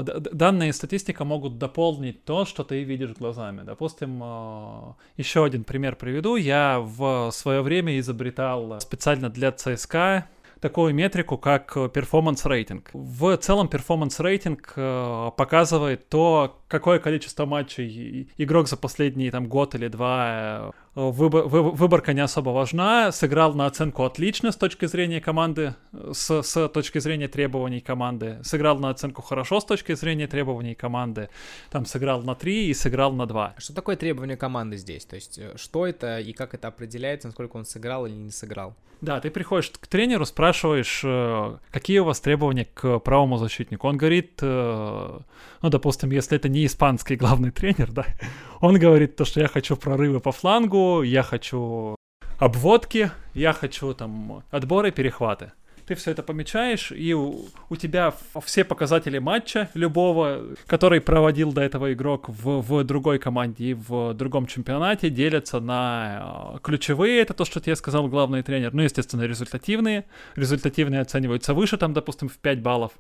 Данные и статистика могут дополнить то, что ты видишь глазами. Допустим, еще один пример приведу. Я в свое время изобретал специально для ЦСКА такую метрику, как performance рейтинг. В целом performance рейтинг э, показывает то, какое количество матчей игрок за последний там год или два э, выбор, выборка не особо важна. Сыграл на оценку отлично с точки зрения команды, с, с точки зрения требований команды. Сыграл на оценку хорошо с точки зрения требований команды. Там сыграл на 3 и сыграл на 2. Что такое требование команды здесь? То есть э, что это и как это определяется, насколько он сыграл или не сыграл? Да, ты приходишь к тренеру, спрашиваешь, э, какие у вас требования к правому защитнику. Он говорит, э, ну, допустим, если это не испанский главный тренер, да, (laughs) он говорит то, что я хочу прорывы по флангу, я хочу обводки, я хочу там отборы, перехваты. Ты все это помечаешь, и у, у тебя все показатели матча любого, который проводил до этого игрок в, в другой команде и в другом чемпионате, делятся на э, ключевые, это то, что тебе сказал главный тренер, ну, естественно, результативные. Результативные оцениваются выше, там, допустим, в 5 баллов.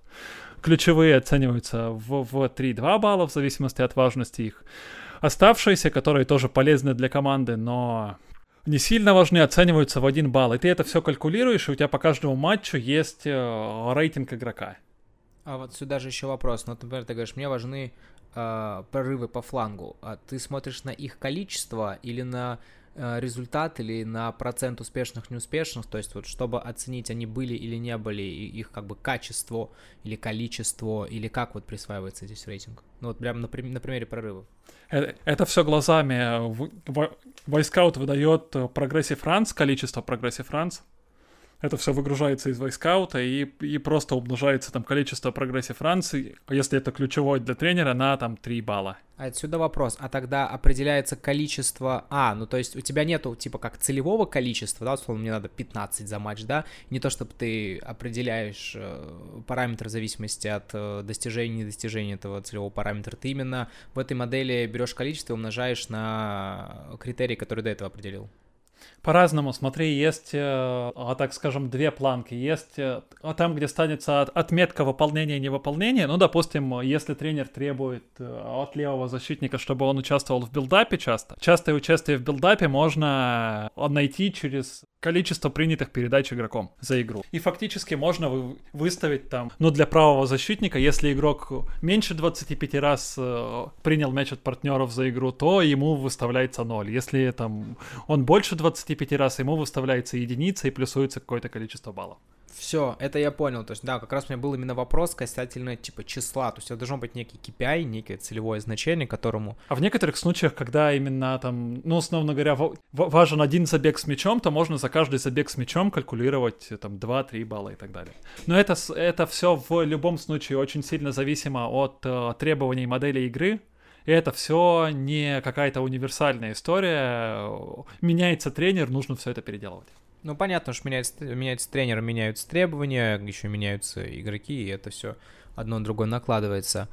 Ключевые оцениваются в, в 3-2 балла, в зависимости от важности их. Оставшиеся, которые тоже полезны для команды, но не сильно важны, оцениваются в 1 балл. И ты это все калькулируешь, и у тебя по каждому матчу есть э, рейтинг игрока. А вот сюда же еще вопрос. Ну, например, ты говоришь, мне важны э, прорывы по флангу. А ты смотришь на их количество или на результат или на процент успешных, неуспешных, то есть вот чтобы оценить, они были или не были, и их как бы качество или количество, или как вот присваивается здесь рейтинг? Ну вот прям на, на примере прорывов. Это, это все глазами. Wyscout выдает progressive runs, количество progressive runs, это все выгружается из Wyscout а и, и просто умножается там количество progressive runs, если это ключевой для тренера, на там 3 балла. Отсюда вопрос, а тогда определяется количество, а, ну то есть у тебя нету типа как целевого количества, да, условно мне надо 15 за матч, да, не то чтобы ты определяешь э, параметр в зависимости от э, достижения и недостижения этого целевого параметра, ты именно в этой модели берешь количество и умножаешь на критерии, которые до этого определил. По-разному, смотри, есть, э, а, так скажем, две планки. Есть э, а там, где станется отметка выполнения и невыполнения. Ну, допустим, если тренер требует э, от левого защитника, чтобы он участвовал в build-up е часто. Частое участие в билдапе можно найти через количество принятых передач игроком за игру. И фактически можно вы, выставить там, ну, для правого защитника, если игрок меньше 25 раз принял мяч от партнеров за игру, то ему выставляется 0. Если там он больше 25 раз, ему выставляется единица и плюсуется какое-то количество баллов. Все, это я понял. То есть, да, как раз у меня был именно вопрос касательно, типа, числа. То есть, это должно быть некий KPI, некое целевое значение, которому... А в некоторых случаях, когда именно там, ну, условно говоря, важен один забег с мячом, то можно за каждый забег с мячом калькулировать там 2-3 балла и так далее. Но это, это все в любом случае очень сильно зависимо от э, требований модели игры, это все не какая-то универсальная история. Меняется тренер, нужно все это переделывать. Ну, понятно, что меняется, меняется тренер, меняются требования, еще меняются игроки, и это все одно на другое накладывается.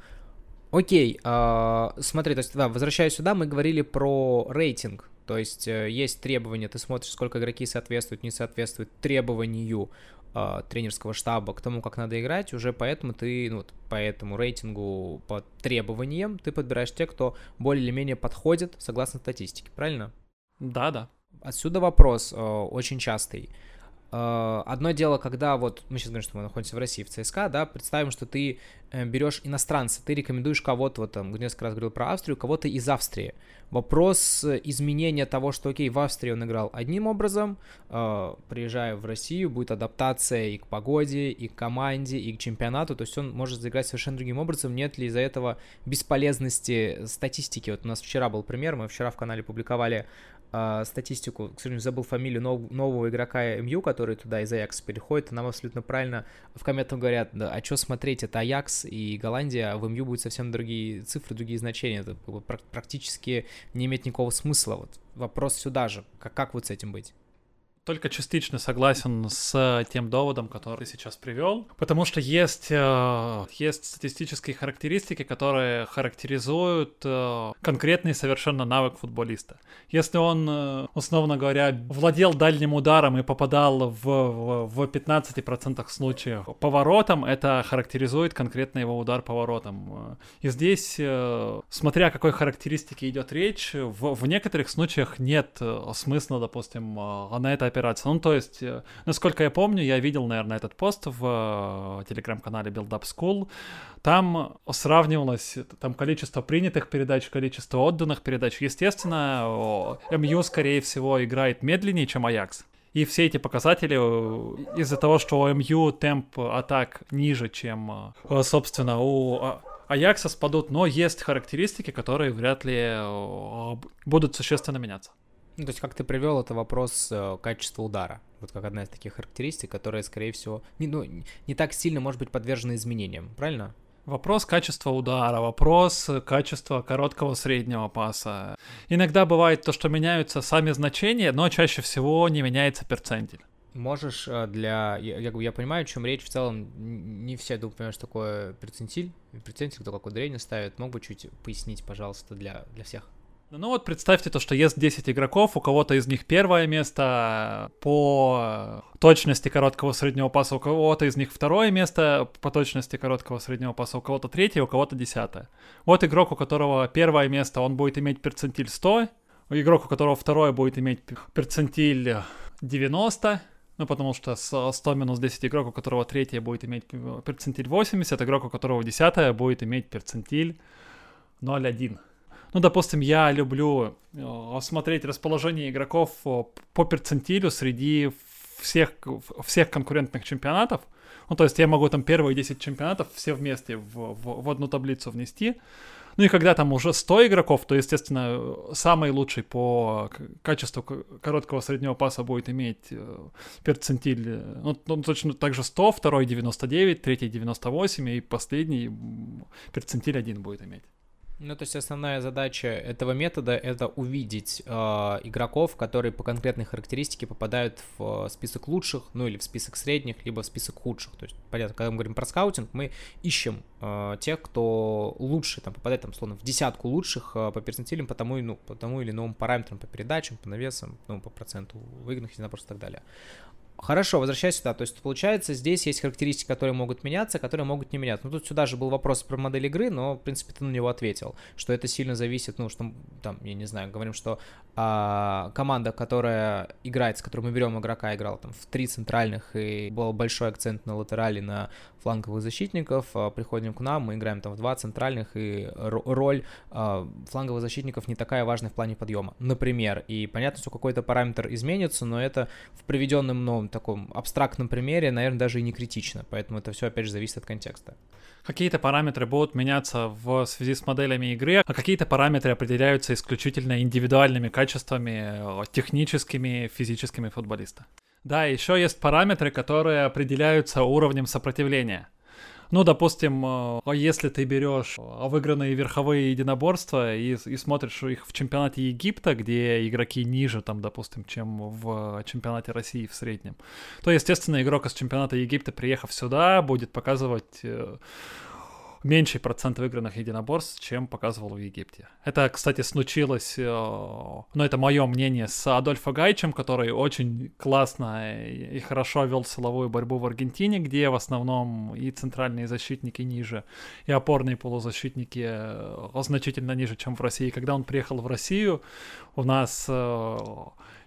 Окей, э, смотри, то есть, да, возвращаясь сюда, мы говорили про рейтинг. То есть э, есть требования, ты смотришь, сколько игроки соответствуют, не соответствуют требованию э, тренерского штаба к тому, как надо играть, уже поэтому ты, ну, по этому рейтингу, по требованиям, ты подбираешь тех, кто более или менее подходит согласно статистике, правильно? Да, да. Отсюда вопрос э, очень частый. Э, одно дело, когда вот мы сейчас говорим, что мы находимся в России, в ЦСКА, да, представим, что ты берешь иностранца, ты рекомендуешь кого-то, вот там, несколько раз говорил про Австрию, кого-то из Австрии. Вопрос изменения того, что, окей, в Австрии он играл одним образом, э, приезжая в Россию, будет адаптация и к погоде, и к команде, и к чемпионату, то есть он может заиграть совершенно другим образом. Нет ли из-за этого бесполезности статистики? Вот у нас вчера был пример, мы вчера в канале публиковали э, статистику, к сожалению, забыл фамилию нов, нового игрока МЮ, который туда из Аякса переходит, и нам абсолютно правильно в комментах говорят, да, а что смотреть, это Аякс и Голландия, в МЮ будут совсем другие цифры, другие значения, это практически не имеет никакого смысла. Вот вопрос сюда же, как, как вот с этим быть? Только частично согласен с тем доводом, который ты сейчас привел, потому что есть, э, есть статистические характеристики, которые характеризуют э, конкретный совершенно навык футболиста. Если он, э, условно говоря, владел дальним ударом и попадал в, в, в 15% случаев поворотом, это характеризует конкретно его удар поворотом. И здесь, смотря о какой характеристике идет речь, в, в некоторых случаях нет смысла, допустим, на это опираться. Ну, то есть, э, насколько я помню, я видел, наверное, этот пост в э, телеграм-канале Build Up School. Там сравнивалось там количество принятых передач, количество отданных передач. Естественно, МЮ, скорее всего, играет медленнее, чем Аякс. И все эти показатели э, из-за того, что у МЮ темп атак ниже, чем, собственно, у Аякса спадут, но есть характеристики, которые вряд ли будут существенно меняться. Ну, то есть, как ты привел, это вопрос э, качества удара. Вот как одна из таких характеристик, которая, скорее всего, не, ну, не так сильно может быть подвержена изменениям, правильно? Вопрос качества удара, вопрос качества короткого среднего паса. Иногда бывает то, что меняются сами значения, но чаще всего не меняется перцентиль. Можешь э, для... Я, я, я понимаю, о чем речь. В целом, не все, думаю, понимают, что такое перцентиль. Перцентиль, кто какое ударение ставит. Мог бы чуть пояснить, пожалуйста, для, для всех? Ну вот представьте то, что есть 10 игроков, у кого-то из них первое место по точности короткого среднего паса, у кого-то из них второе место по точности короткого среднего паса, у кого-то третье, у кого-то десятое. Вот игрок, у которого первое место, он будет иметь перцентиль 100, игрок, у которого второе будет иметь перцентиль 90, ну, потому что с 100 минус 10 игрок, у которого третье будет иметь перцентиль 80, игрок, у которого десятое будет иметь перцентиль 0,1. Ну, допустим, я люблю э, смотреть расположение игроков э, по перцентилю среди всех, всех конкурентных чемпионатов. Ну, то есть я могу там первые 10 чемпионатов все вместе в, в, в одну таблицу внести. Ну и когда там уже 100 игроков, то, естественно, самый лучший по качеству короткого среднего паса будет иметь э, перцентиль, ну, ну точно так же 100, второй 99, третий 98 и последний перцентиль 1 будет иметь. Ну, то есть основная задача этого метода это увидеть э, игроков, которые по конкретной характеристике попадают в э, список лучших, ну или в список средних, либо в список худших. То есть, понятно, когда мы говорим про скаутинг, мы ищем э, тех, кто лучше, там, попадает, там, словно, в десятку лучших э, по перцентилям, по тому, ну, по тому или иному параметрам, по передачам, по навесам, ну, по проценту выигранных, единоборств и так далее. Хорошо, возвращаясь сюда. То есть, получается, здесь есть характеристики, которые могут меняться, которые могут не меняться. Ну, тут сюда же был вопрос про модель игры, но, в принципе, ты на него ответил, что это сильно зависит, ну, что, там, я не знаю, говорим, что а, команда, которая играет, с которой мы берем игрока, играла там в три центральных, и был большой акцент на латерали, на фланговых защитников, а, приходим к нам, мы играем там в два центральных, и роль а, фланговых защитников не такая важная в плане подъема, например. И понятно, что какой-то параметр изменится, но это в приведенном новом таком абстрактном примере, наверное, даже и не критично. Поэтому это все, опять же, зависит от контекста. Какие-то параметры будут меняться в связи с моделями игры, а какие-то параметры определяются исключительно индивидуальными качествами, техническими, физическими футболиста. Да, еще есть параметры, которые определяются уровнем сопротивления. Ну, допустим, э, если ты берешь выигранные верховые единоборства и, и смотришь их в чемпионате Египта, где игроки ниже, там, допустим, чем в чемпионате России в среднем, то, естественно, игрок из чемпионата Египта, приехав сюда, будет показывать меньший процент выигранных единоборств, чем показывал в Египте. Это, кстати, случилось, э, ну, это мое мнение, с Адольфо Гайчем, который очень классно и хорошо вел силовую борьбу в Аргентине, где в основном и центральные защитники ниже, и опорные полузащитники э, значительно ниже, чем в России. Когда он приехал в Россию, у нас э,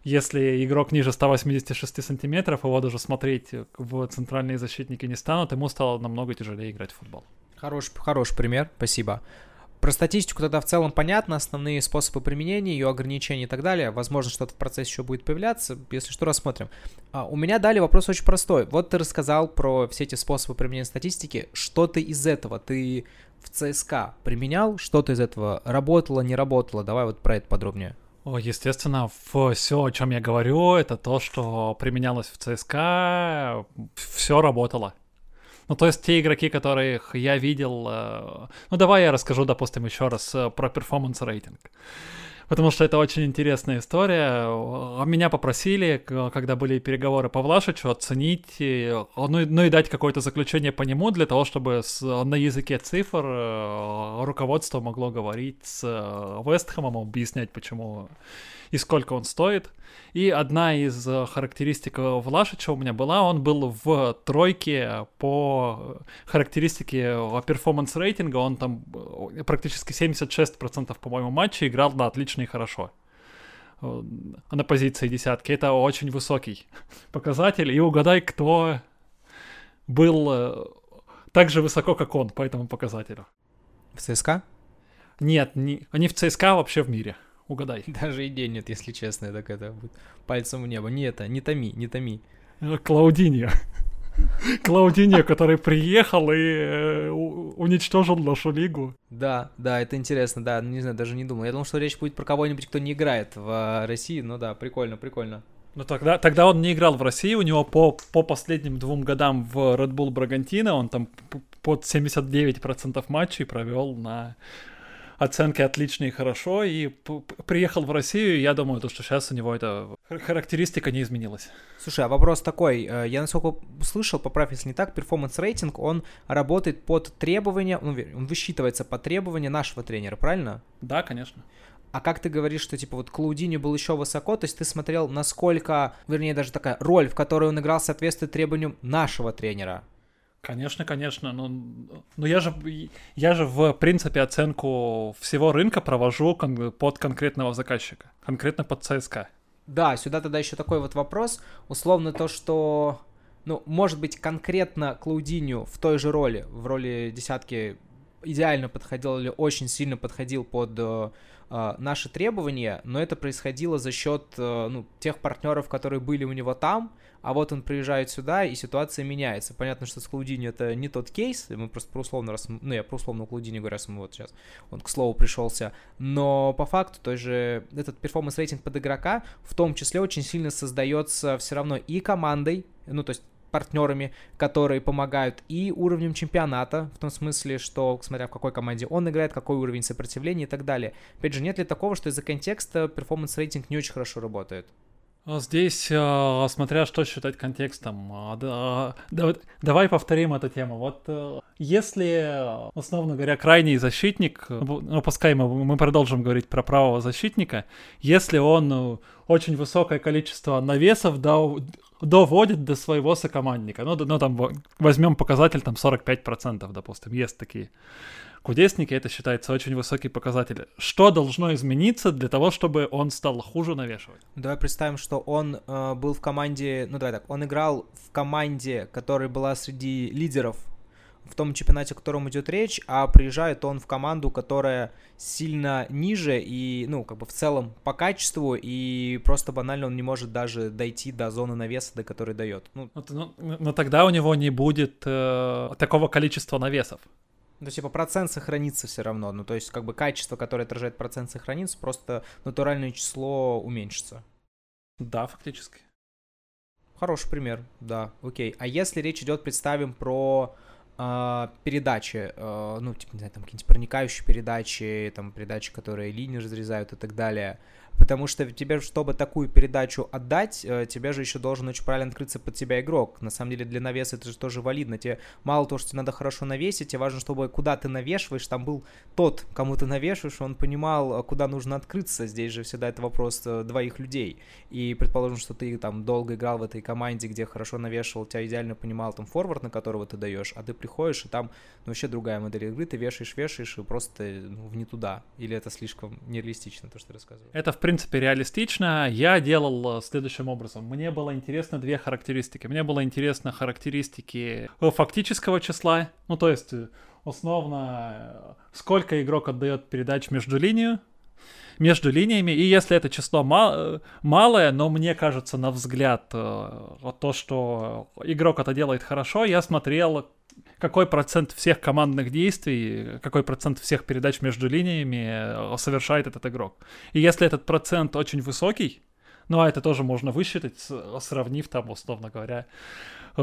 если игрок ниже 186 сантиметров, его даже смотреть в центральные защитники не станут, ему стало намного тяжелее играть в футбол. Хороший, хороший пример, спасибо. Про статистику тогда в целом понятно, основные способы применения, ее ограничения и так далее. Возможно, что-то в процессе еще будет появляться. Если что, рассмотрим. А, у меня дали вопрос очень простой. Вот ты рассказал про все эти способы применения статистики. Что ты из этого? Ты в ЦСКА применял? Что-то из этого работало, не работало? Давай вот про это подробнее. О, естественно, все, о чем я говорю, это то, что применялось в ЦСКА, все работало. Ну, то есть те игроки, которых я видел... Э, ну, давай я расскажу, допустим, еще раз э, про перформанс рейтинг. Потому что это очень интересная история. Меня попросили, когда были переговоры по Влашичу, оценить, ну, ну и дать какое-то заключение по нему для того, чтобы с, на языке цифр э, руководство могло говорить с Вестхэмом, объяснять, почему и сколько он стоит. И одна из э, характеристик э, Влашича у меня была, он был в тройке по характеристике перформанс рейтинга, он там э, практически 76% по-моему матчей играл на отлично и хорошо на позиции десятки. Это очень высокий (laughs) показатель. И угадай, кто был так же высоко, как он по этому показателю. В ЦСКА? Нет, не, не в ЦСКА, а вообще в мире. Угадай. (laughs) Даже идей нет, если честно, так это будет пальцем в небо. Не это, не томи, не томи. Э, Клаудиньо. (laughs) Клаудиньо, который приехал и э, уничтожил нашу лигу. Да, да, это интересно, да, не знаю, даже не думал. Я думал, что речь будет про кого-нибудь, кто не играет в России, ну да, прикольно, прикольно. Ну тогда, тогда он не играл в России, у него по, по последним двум годам в Red Bull Брагантино он там под 79% матчей провел на оценки отличные и хорошо, и приехал в Россию, я думаю, то, что сейчас у него эта характеристика не изменилась. Слушай, а вопрос такой, э, я насколько услышал, поправь, если не так, performance-рейтинг, он работает под требования, ну, он высчитывается по требованию нашего тренера, правильно? Да, конечно. А как ты говоришь, что типа вот Клаудини был еще высоко, то есть ты смотрел, насколько, вернее, даже такая роль, в которой он играл, соответствует требованиям нашего тренера. Конечно, конечно. Ну, ну я же, я же в принципе оценку всего рынка провожу кон- под конкретного заказчика, конкретно под ЦСКА. Да, сюда тогда еще такой вот вопрос. Условно то, что, ну, может быть, конкретно Клаудиню в той же роли, в роли десятки идеально подходил или очень сильно подходил под э, наши требования, но это происходило за счет э, ну, тех партнеров, которые были у него там, а вот он приезжает сюда, и ситуация меняется. Понятно, что с Клаудини это не тот кейс, мы просто про условно, раз, ну, я про условно Клаудини говорю, раз мы вот сейчас, он к слову пришелся, но по факту той же этот performance-рейтинг под игрока в том числе очень сильно создается все равно и командой, ну, то есть партнерами, которые помогают, и уровнем чемпионата, в том смысле, что, смотря в какой команде он играет, какой уровень сопротивления и так далее. Опять же, нет ли такого, что из-за контекста performance-рейтинг не очень хорошо работает? А здесь, а, смотря что считать контекстом, а, давай повторим эту тему. Вот э, если, условно говоря, крайний защитник, ну, ну пускай мы, мы продолжим говорить про правого защитника, если он очень высокое количество навесов до, доводит до своего сокомандника. Ну, ну там возьмем показатель там 45%, допустим, есть такие кудесники, это считается очень высокий показатель. Что должно измениться для того, чтобы он стал хуже навешивать? Давай представим, что он э, был в команде, ну давай так, он играл в команде, которая была среди лидеров в том чемпионате, о котором идет речь, а приезжает он в команду, которая сильно ниже и, ну, как бы в целом по качеству, и просто банально он не может даже дойти до зоны навеса, до которой дает. Ну, но, но, но тогда у него не будет э, такого количества навесов. Есть, типа, процент сохранится все равно. Ну, то есть, как бы качество, которое отражает процент, сохранится, просто натуральное число уменьшится. Да, фактически. Хороший пример, да, окей. А если речь идет, представим, про э, передачи, э, ну, типа, не знаю, там какие-нибудь проникающие передачи, там, передачи, которые линии разрезают и так далее, Потому что тебе, чтобы такую передачу отдать, э, тебе же еще должен очень правильно открыться под тебя игрок. На самом деле для навеса это же тоже валидно. Тебе мало того, что тебе надо хорошо навесить, тебе важно, чтобы куда ты навешиваешь, там был тот, кому ты навешиваешь, он понимал, э, куда нужно открыться. Здесь же всегда это вопрос э, двоих людей. И предположим, что ты там долго играл в этой команде, где хорошо навешивал, тебя идеально понимал там форвард, на которого ты даешь, а ты приходишь, и там ну, вообще другая модель игры, ты вешаешь, вешаешь, и просто ну, в не туда. Или это слишком нереалистично, то, что ты рассказывал? Это, в принципе, реалистично. Я делал э, следующим образом. Мне было интересно две характеристики. Мне было интересно характеристики э, фактического числа, ну, то есть, э, условно, сколько игрок отдает передач между линию, между линиями, и если это число мал, малое, но мне кажется, на взгляд, то, что игрок это делает хорошо, я смотрел, какой процент всех командных действий, какой процент всех передач между линиями э, совершает этот игрок. И если этот процент очень высокий, ну а это тоже можно высчитать, сравнив там, условно говоря,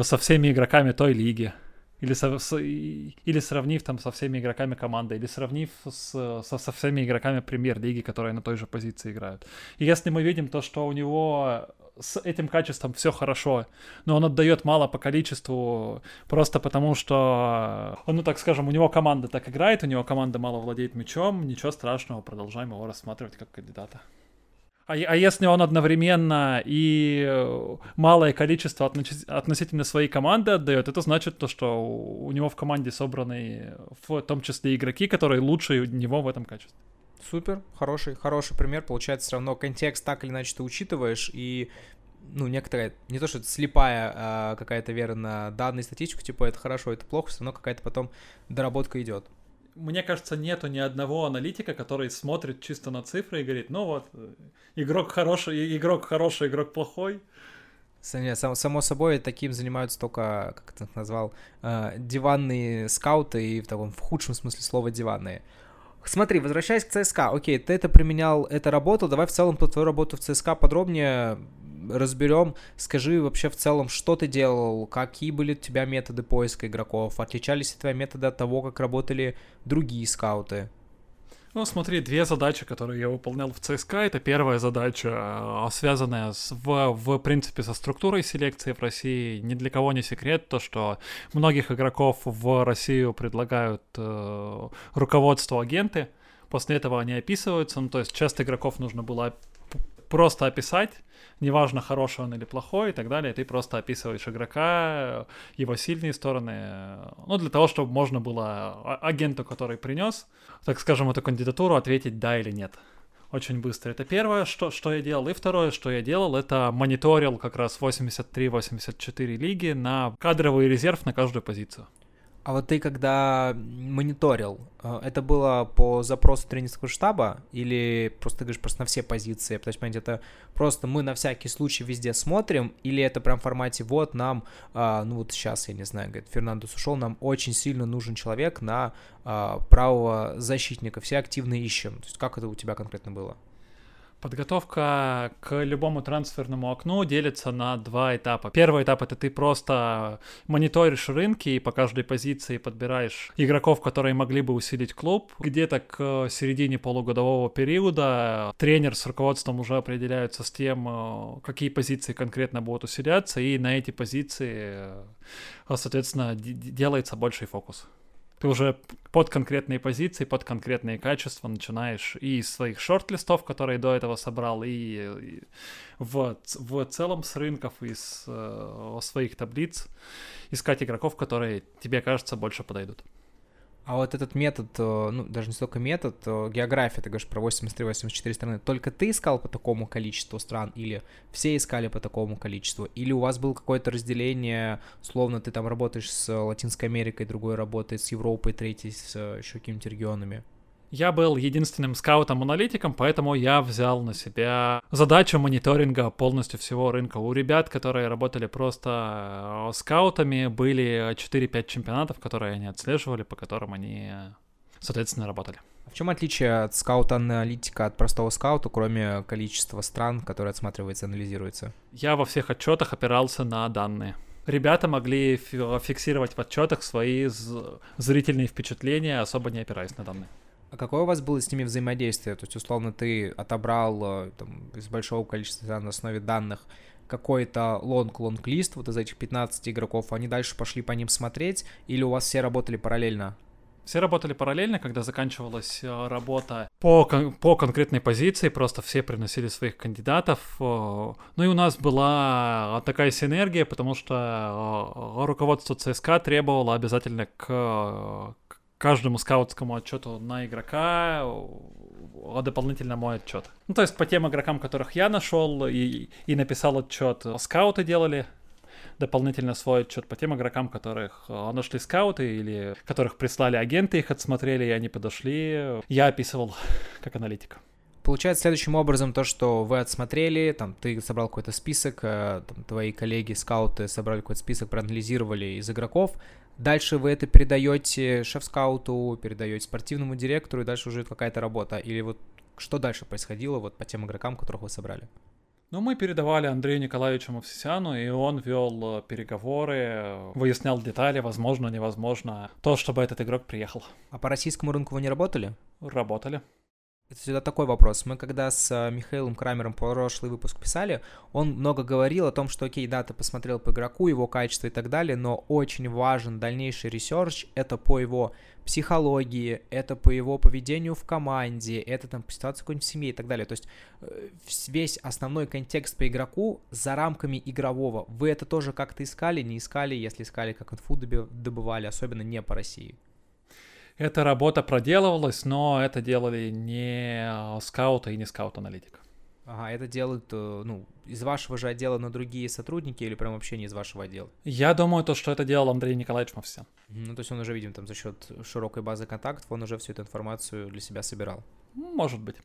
со всеми игроками той лиги. Или, со, с, или сравнив там со всеми игроками команды, или сравнив с, со, со всеми игроками премьер-лиги, которые на той же позиции играют. И если мы видим то, что у него с этим качеством все хорошо, но он отдает мало по количеству просто потому, что, ну так скажем, у него команда так играет, у него команда мало владеет мячом, ничего страшного, продолжаем его рассматривать как кандидата. А, а если он одновременно и э, малое количество относительно своей команды отдает, это значит то, что у него в команде собраны в том числе игроки, которые лучше него в этом качестве. Супер, хороший, хороший пример. Получается, все равно контекст так или иначе ты учитываешь, и ну, некоторая, не то, что это слепая а, какая-то вера на данные статистику, типа это хорошо, это плохо, все равно какая-то потом доработка идет. Мне кажется, нету ни одного аналитика, который смотрит чисто на цифры и говорит, ну вот, игрок хороший, игрок хороший, игрок плохой. Само, само собой, таким занимаются только, как ты назвал, э, диванные скауты и в таком в худшем смысле слова диванные. Смотри, возвращаясь к ЦСКА, окей, ты это применял, это работало, давай в целом по твою работу в ЦСКА подробнее разберем. Скажи вообще в целом, что ты делал, какие были у тебя методы поиска игроков, отличались ли твои методы от того, как работали другие скауты? Ну, смотри, две задачи, которые я выполнял в ЦСКА. Это первая задача, а, связанная с, в, в принципе со структурой селекции в России. Ни для кого не секрет то, что многих игроков в Россию предлагают э, руководство агенты. После этого они описываются. Ну, то есть часто игроков нужно было просто описать, неважно, хороший он или плохой и так далее, ты просто описываешь игрока, его сильные стороны, ну, для того, чтобы можно было агенту, который принес, так скажем, эту кандидатуру, ответить да или нет. Очень быстро. Это первое, что, что я делал. И второе, что я делал, это мониторил как раз 83-84 лиги на кадровый резерв на каждую позицию. А вот ты когда мониторил, э, это было по запросу тренерского штаба или просто ты говоришь просто на все позиции? То есть, понимаете, это просто мы на всякий случай везде смотрим или это прям в формате вот нам, а, ну вот сейчас, я не знаю, говорит, Фернандес ушел, нам очень сильно нужен человек на а, правого защитника, все активно ищем. То есть как это у тебя конкретно было? Подготовка к любому трансферному окну делится на два этапа. Первый этап это ты просто мониторишь рынки и по каждой позиции подбираешь игроков, которые могли бы усилить клуб. Где-то к середине полугодового периода тренер с руководством уже определяются с тем, э, какие позиции конкретно будут усиляться, и на эти позиции, э, соответственно, делается больший фокус. Ты уже под конкретные позиции, под конкретные качества начинаешь и из своих шорт-листов, которые до этого собрал, и, и в, в целом с рынков, из э, своих таблиц искать игроков, которые тебе кажется больше подойдут. А вот этот метод, э, ну, даже не столько метод, э, география, ты говоришь про 83-84 страны, только ты искал по такому количеству стран, или все искали по такому количеству, или у вас было какое-то разделение, словно ты там работаешь с Латинской Америкой, другой работает с Европой, третий с э, еще какими-то регионами? Я был единственным скаутом-аналитиком, поэтому я взял на себя задачу мониторинга полностью всего рынка. У ребят, которые работали просто э, скаутами, были 4-5 чемпионатов, которые они отслеживали, по которым они, соответственно, работали. В чем отличие от скаута-аналитика от простого скаута, кроме количества стран, которые отсматривается, анализируется? Я во всех отчетах опирался на данные ребята могли фиксировать в отчетах свои зрительные впечатления, особо не опираясь на данные. А какое у вас было с ними взаимодействие? То есть, условно, ты отобрал э, там, из большого количества на основе данных какой-то лонг-лонг-лист вот из этих 15 игроков, они дальше пошли по ним смотреть, или у вас все работали параллельно? Все работали параллельно, когда заканчивалась э, работа по, по конкретной позиции, просто все приносили своих кандидатов. Ну и у нас была такая синергия, потому что э, руководство ЦСКА требовало обязательно к, каждому скаутскому отчету на игрока дополнительно мой отчет. Ну, то есть по тем игрокам, которых я нашел и, и написал отчет, скауты делали дополнительно свой отчет по тем игрокам, которых нашли скауты или которых прислали агенты, их отсмотрели, и они подошли. Я описывал как аналитик. Получается следующим образом то, что вы отсмотрели, там, ты собрал какой-то список, э, там, твои коллеги, скауты собрали какой-то список, проанализировали из игроков, Дальше вы это передаете шеф-скауту, передаете спортивному директору, и дальше уже какая-то работа. Или вот что дальше происходило вот по тем игрокам, которых вы собрали? Ну, мы передавали Андрею Николаевичу Мовсисяну, и он вел э, переговоры, выяснял детали, возможно, невозможно, то, чтобы этот игрок приехал. А по российскому рынку вы не работали? Работали. Это всегда такой вопрос. Мы когда с э, Михаилом Крамером прошлый выпуск писали, он много говорил о том, что, окей, да, ты посмотрел по игроку, его качество и так далее, но очень важен дальнейший research, это по его психологии, это по его поведению в команде, это там по ситуации какой-нибудь в семье и так далее. То есть э, весь основной контекст по игроку за рамками игрового. Вы это тоже как-то искали, не искали? Если искали, как инфу добывали, особенно не по России? Эта работа проделывалась, но это делали не а, скауты и не скаут-аналитик. Ага, это делают, э, ну, из вашего же отдела на другие сотрудники или прям вообще не из вашего отдела? Я думаю, то, что это делал Андрей Николаевич Мовсян. Ну, то есть он уже, видим, там за счет широкой базы контактов, он уже всю эту информацию для себя собирал. Может быть.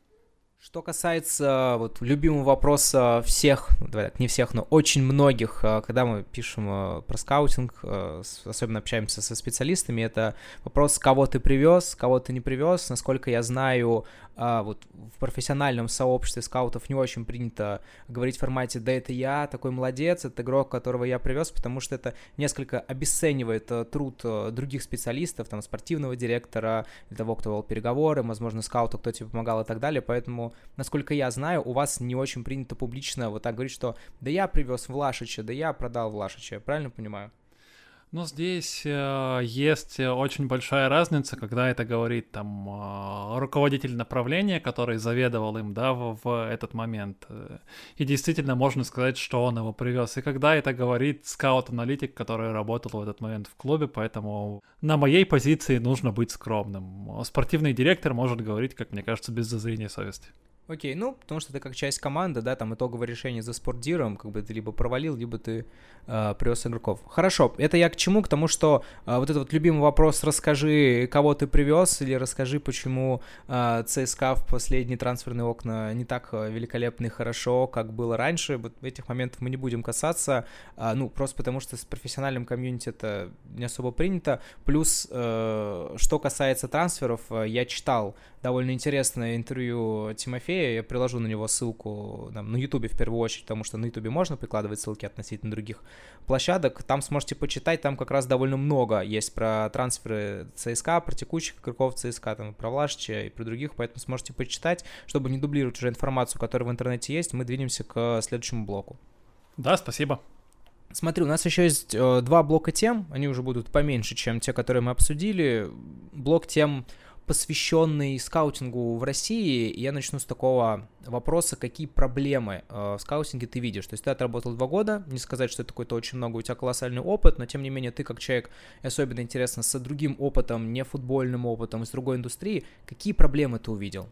Что касается вот любимого вопроса всех, ну, давай так, не всех, но очень многих, э, когда мы пишем э, про скаутинг, э, особенно общаемся со специалистами, это вопрос, кого ты привез, кого ты не привез. Насколько я знаю, а, вот в профессиональном сообществе скаутов не очень принято говорить в формате «да это я, такой молодец, это игрок, которого я привез», потому что это несколько обесценивает э, труд э, других специалистов, там, спортивного директора, того, кто вел переговоры, возможно, скаута, кто тебе помогал и так далее, поэтому, насколько я знаю, у вас не очень принято публично вот так говорить, что «да я привез Влашича, да я продал Влашича», правильно понимаю? Ну, здесь э, есть очень большая разница, когда это говорит там э, руководитель направления, который заведовал им, да, в, в этот момент. И действительно можно сказать, что он его привез. И когда это говорит скаут-аналитик, который работал в этот момент в клубе, поэтому на моей позиции нужно быть скромным. Спортивный директор может говорить, как мне кажется, без зазрения совести. Окей, ну, потому что ты как часть команды, да, там итоговое решение за спортдиром, как бы ты либо провалил, либо ты э, привез игроков. Хорошо, это я к чему? К тому, что э, вот этот вот любимый вопрос, расскажи, кого ты привез, или расскажи, почему э, ЦСКА в последние трансферные окна не так великолепно и хорошо, как было раньше. Вот этих моментов мы не будем касаться, э, ну, просто потому что с профессиональным комьюнити это не особо принято. Плюс, э, что касается трансферов, э, я читал довольно интересное интервью Тимофея, я приложу на него ссылку там, на Ютубе в первую очередь, потому что на Ютубе можно прикладывать ссылки относительно других площадок, там сможете почитать, там как раз довольно много есть про трансферы ЦСКА, про текущих игроков ЦСКА, там, про Влашича и про других, поэтому сможете почитать, чтобы не дублировать уже информацию, которая в интернете есть, мы двинемся к следующему блоку. Да, спасибо. Смотри, у нас еще есть э, два блока тем, они уже будут поменьше, чем те, которые мы обсудили. Блок тем, посвященный скаутингу в России. Я начну с такого вопроса, какие проблемы э, в скаутинге ты видишь. То есть ты отработал два года, не сказать, что это какой-то очень много, у тебя колоссальный опыт, но тем не менее ты как человек, особенно интересно, с другим опытом, не футбольным опытом, из другой индустрии, какие проблемы ты увидел?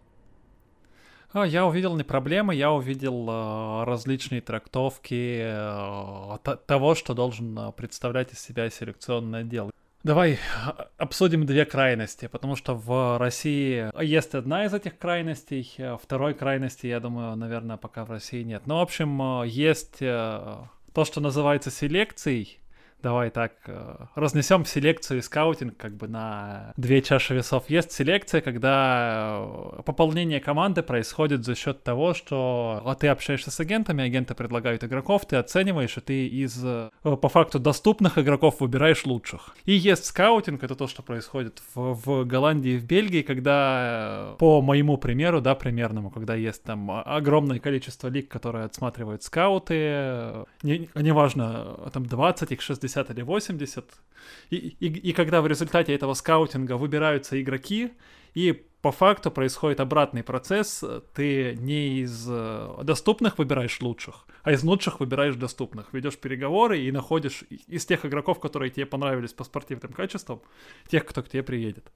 А, я увидел не проблемы, я увидел э, различные трактовки э, того, что должен представлять из себя селекционный отдел. Давай а, обсудим две крайности, потому что в России есть одна из этих крайностей, э, второй крайности, я думаю, наверное, пока в России нет. Но, в общем, э, есть э, то, что называется селекцией, давай так, э, разнесем селекцию и скаутинг как бы на две чаши весов. Есть селекция, когда э, пополнение команды происходит за счет того, что а ты общаешься с агентами, агенты предлагают игроков, ты оцениваешь, и ты из э, по факту доступных игроков выбираешь лучших. И есть скаутинг, это то, что происходит в, в Голландии и в Бельгии, когда по моему примеру, да, примерному, когда есть там огромное количество лиг, которые отсматривают скауты, не, неважно, там 20 их 60 60 или 80. И, и, и когда в результате этого скаутинга выбираются игроки, и по факту происходит обратный процесс, ты не из э, доступных выбираешь лучших, а из лучших выбираешь доступных. Ведешь переговоры и находишь из тех игроков, которые тебе понравились по спортивным качествам, тех, кто к тебе приедет.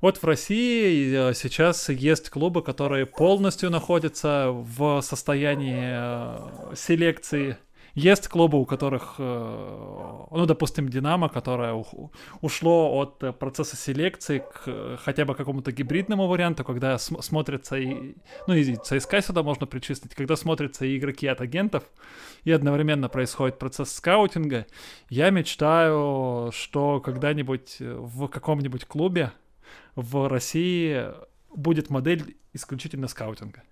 Вот в России э, сейчас есть клубы, которые полностью находятся в состоянии э, селекции есть клубы, у которых, э, ну, допустим, Динамо, которое ушло от э, процесса селекции к э, хотя бы какому-то гибридному варианту, когда смотрятся и, ну, и ЦСКА сюда можно причислить, когда смотрятся и игроки от агентов, и одновременно происходит процесс скаутинга. Я мечтаю, что когда-нибудь в каком-нибудь клубе в России будет модель исключительно скаутинга.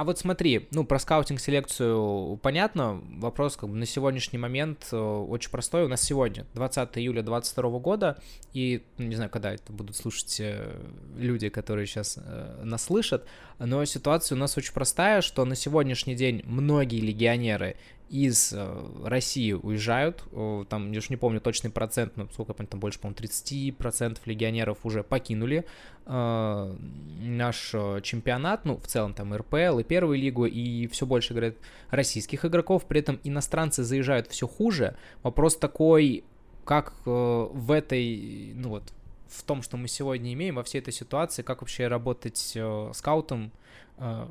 А вот смотри, ну, про скаутинг-селекцию понятно. Вопрос как бы на сегодняшний момент э, очень простой. У нас сегодня 20 июля 2022 года, и ну, не знаю, когда это будут слушать э, люди, которые сейчас э, нас слышат, но ситуация у нас очень простая, что на сегодняшний день многие легионеры из э, России уезжают, там, я уж не помню точный процент, но сколько, там больше, по-моему, 30% легионеров уже покинули э, наш э, чемпионат, ну, в целом там РПЛ и первую лигу, и все больше, говорят, российских игроков, при этом иностранцы заезжают все хуже. Вопрос такой, как э, в этой, ну вот, в том, что мы сегодня имеем, во всей этой ситуации, как вообще работать э, скаутом, Э,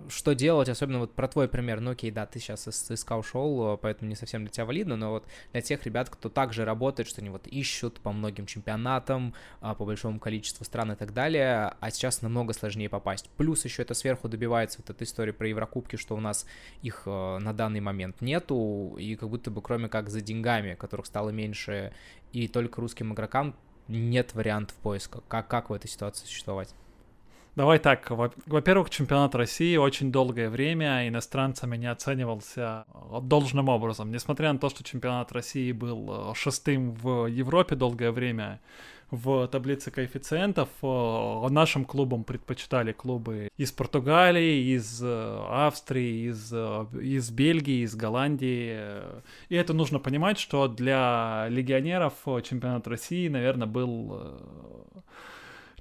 что делать, особенно вот про твой пример, ну окей, да, ты сейчас из ЦСКА ушел, поэтому не совсем для тебя валидно, но вот для тех ребят, кто также работает, что они вот ищут по многим чемпионатам, а, по большому количеству стран и так далее, а сейчас намного сложнее попасть. Плюс еще это сверху добивается вот эта история про Еврокубки, что у нас их э, на данный момент нету, и как будто бы кроме как за деньгами, которых стало меньше, и только русским игрокам нет вариантов поиска. Как, как в этой ситуации существовать? Давай так, во-первых, чемпионат России очень долгое время иностранцами не оценивался э, должным образом. Несмотря на то, что чемпионат России был э, шестым в Европе долгое время, в таблице коэффициентов э, нашим клубам предпочитали клубы из Португалии, из Австрии, из, из Бельгии, из Голландии. И это нужно понимать, что для легионеров чемпионат России, наверное, был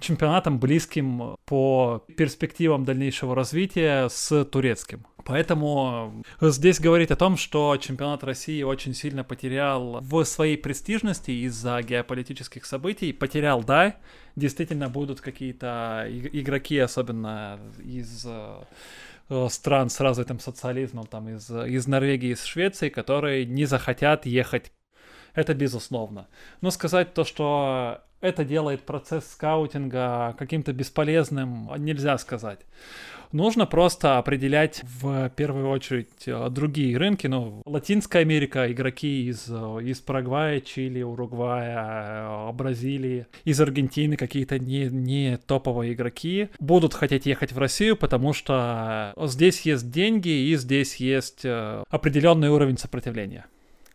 чемпионатом близким по перспективам дальнейшего развития с турецким. Поэтому здесь говорить о том, что чемпионат России очень сильно потерял в своей престижности из-за геополитических событий. Потерял, да, действительно будут какие-то игроки, особенно из э, стран с развитым социализмом, там из, из Норвегии, из Швеции, которые не захотят ехать. Это безусловно. Но сказать то, что это делает процесс скаутинга каким-то бесполезным, нельзя сказать. Нужно просто определять в первую очередь э, другие рынки. Ну, Латинская Америка, игроки из, э, из Парагвая, Чили, Уругвая, э, Бразилии, из Аргентины какие-то не, не топовые игроки будут хотеть ехать в Россию, потому что здесь есть деньги и здесь есть определенный уровень сопротивления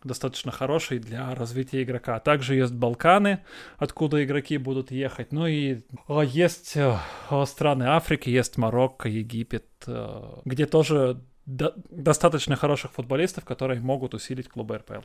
достаточно хороший для развития игрока. Также есть Балканы, откуда игроки будут ехать. Ну и а, есть э, страны Африки, есть Марокко, Египет, э, где тоже до- достаточно хороших футболистов, которые могут усилить клубы РПЛ.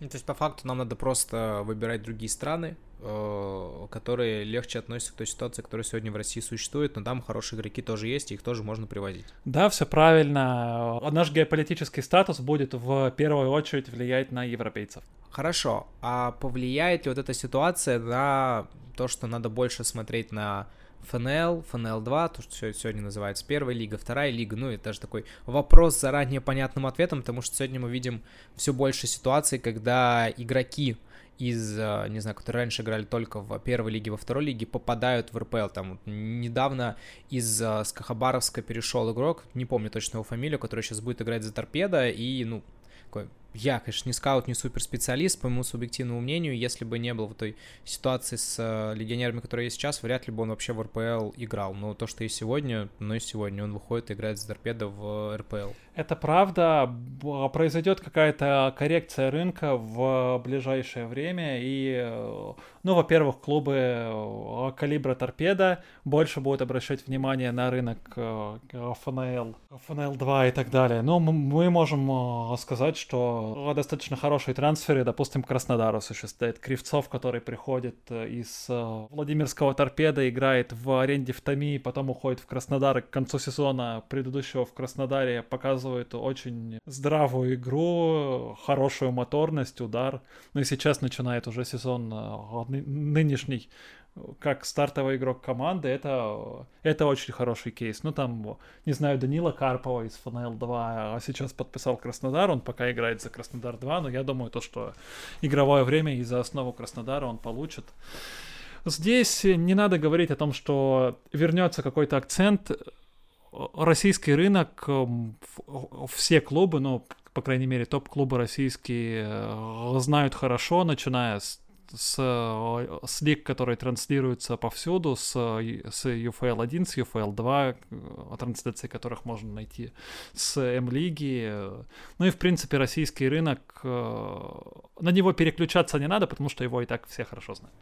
Ну, то есть, по факту, нам надо просто выбирать другие страны, э, которые легче относятся к той ситуации, которая сегодня в России существует, но там хорошие игроки тоже есть, и их тоже можно привозить. Да, все правильно. Наш геополитический статус будет в первую очередь влиять на европейцев. Хорошо, а повлияет ли вот эта ситуация на то, что надо больше смотреть на ФНЛ, ФНЛ-2, то, что сегодня называется первая лига, вторая лига, ну и даже такой вопрос с заранее понятным ответом, потому что сегодня мы видим все больше ситуаций, когда игроки из, э, не знаю, которые раньше играли только в первой лиге, во второй лиге, попадают в РПЛ. Там недавно из э, Скахабаровска перешел игрок, не помню точно его фамилию, который сейчас будет играть за торпедо, и, ну, такой я, конечно, не скаут, не суперспециалист, по моему субъективному мнению, если бы не было в той ситуации с э, легионерами, которые есть сейчас, вряд ли бы он вообще в РПЛ играл. Но то, что и сегодня, ну и сегодня он выходит и играет за торпедо в РПЛ. Это правда, произойдет какая-то коррекция рынка в ближайшее время, и, э, ну, во-первых, клубы э, калибра торпеда больше будут обращать внимание на рынок э, ФНЛ, ФНЛ-2 и так далее. Но мы можем сказать, что достаточно хорошие трансферы, допустим, Краснодару существует. Кривцов, который приходит э, из э, Владимирского торпеда, играет в аренде в Томи, потом уходит в Краснодар, к концу сезона предыдущего в Краснодаре показывает очень здравую игру, хорошую моторность, удар. Ну и сейчас начинает уже сезон э, нынешний как стартовый игрок команды, это, это очень хороший кейс. Ну, там, не знаю, Данила Карпова из ФНЛ-2, а сейчас подписал Краснодар, он пока играет за Краснодар-2, но я думаю, то, что игровое время и за основу Краснодара он получит. Здесь не надо говорить о том, что вернется какой-то акцент. Российский рынок, все клубы, ну, по крайней мере, топ-клубы российские э, знают хорошо, начиная с с, э, с лиг, которые транслируются повсюду, с, с UFL 1, с UFL 2, э, трансляции которых можно найти, с М-лиги. Ну и, в принципе, российский рынок, э, на него переключаться не надо, потому что его и так все хорошо знают.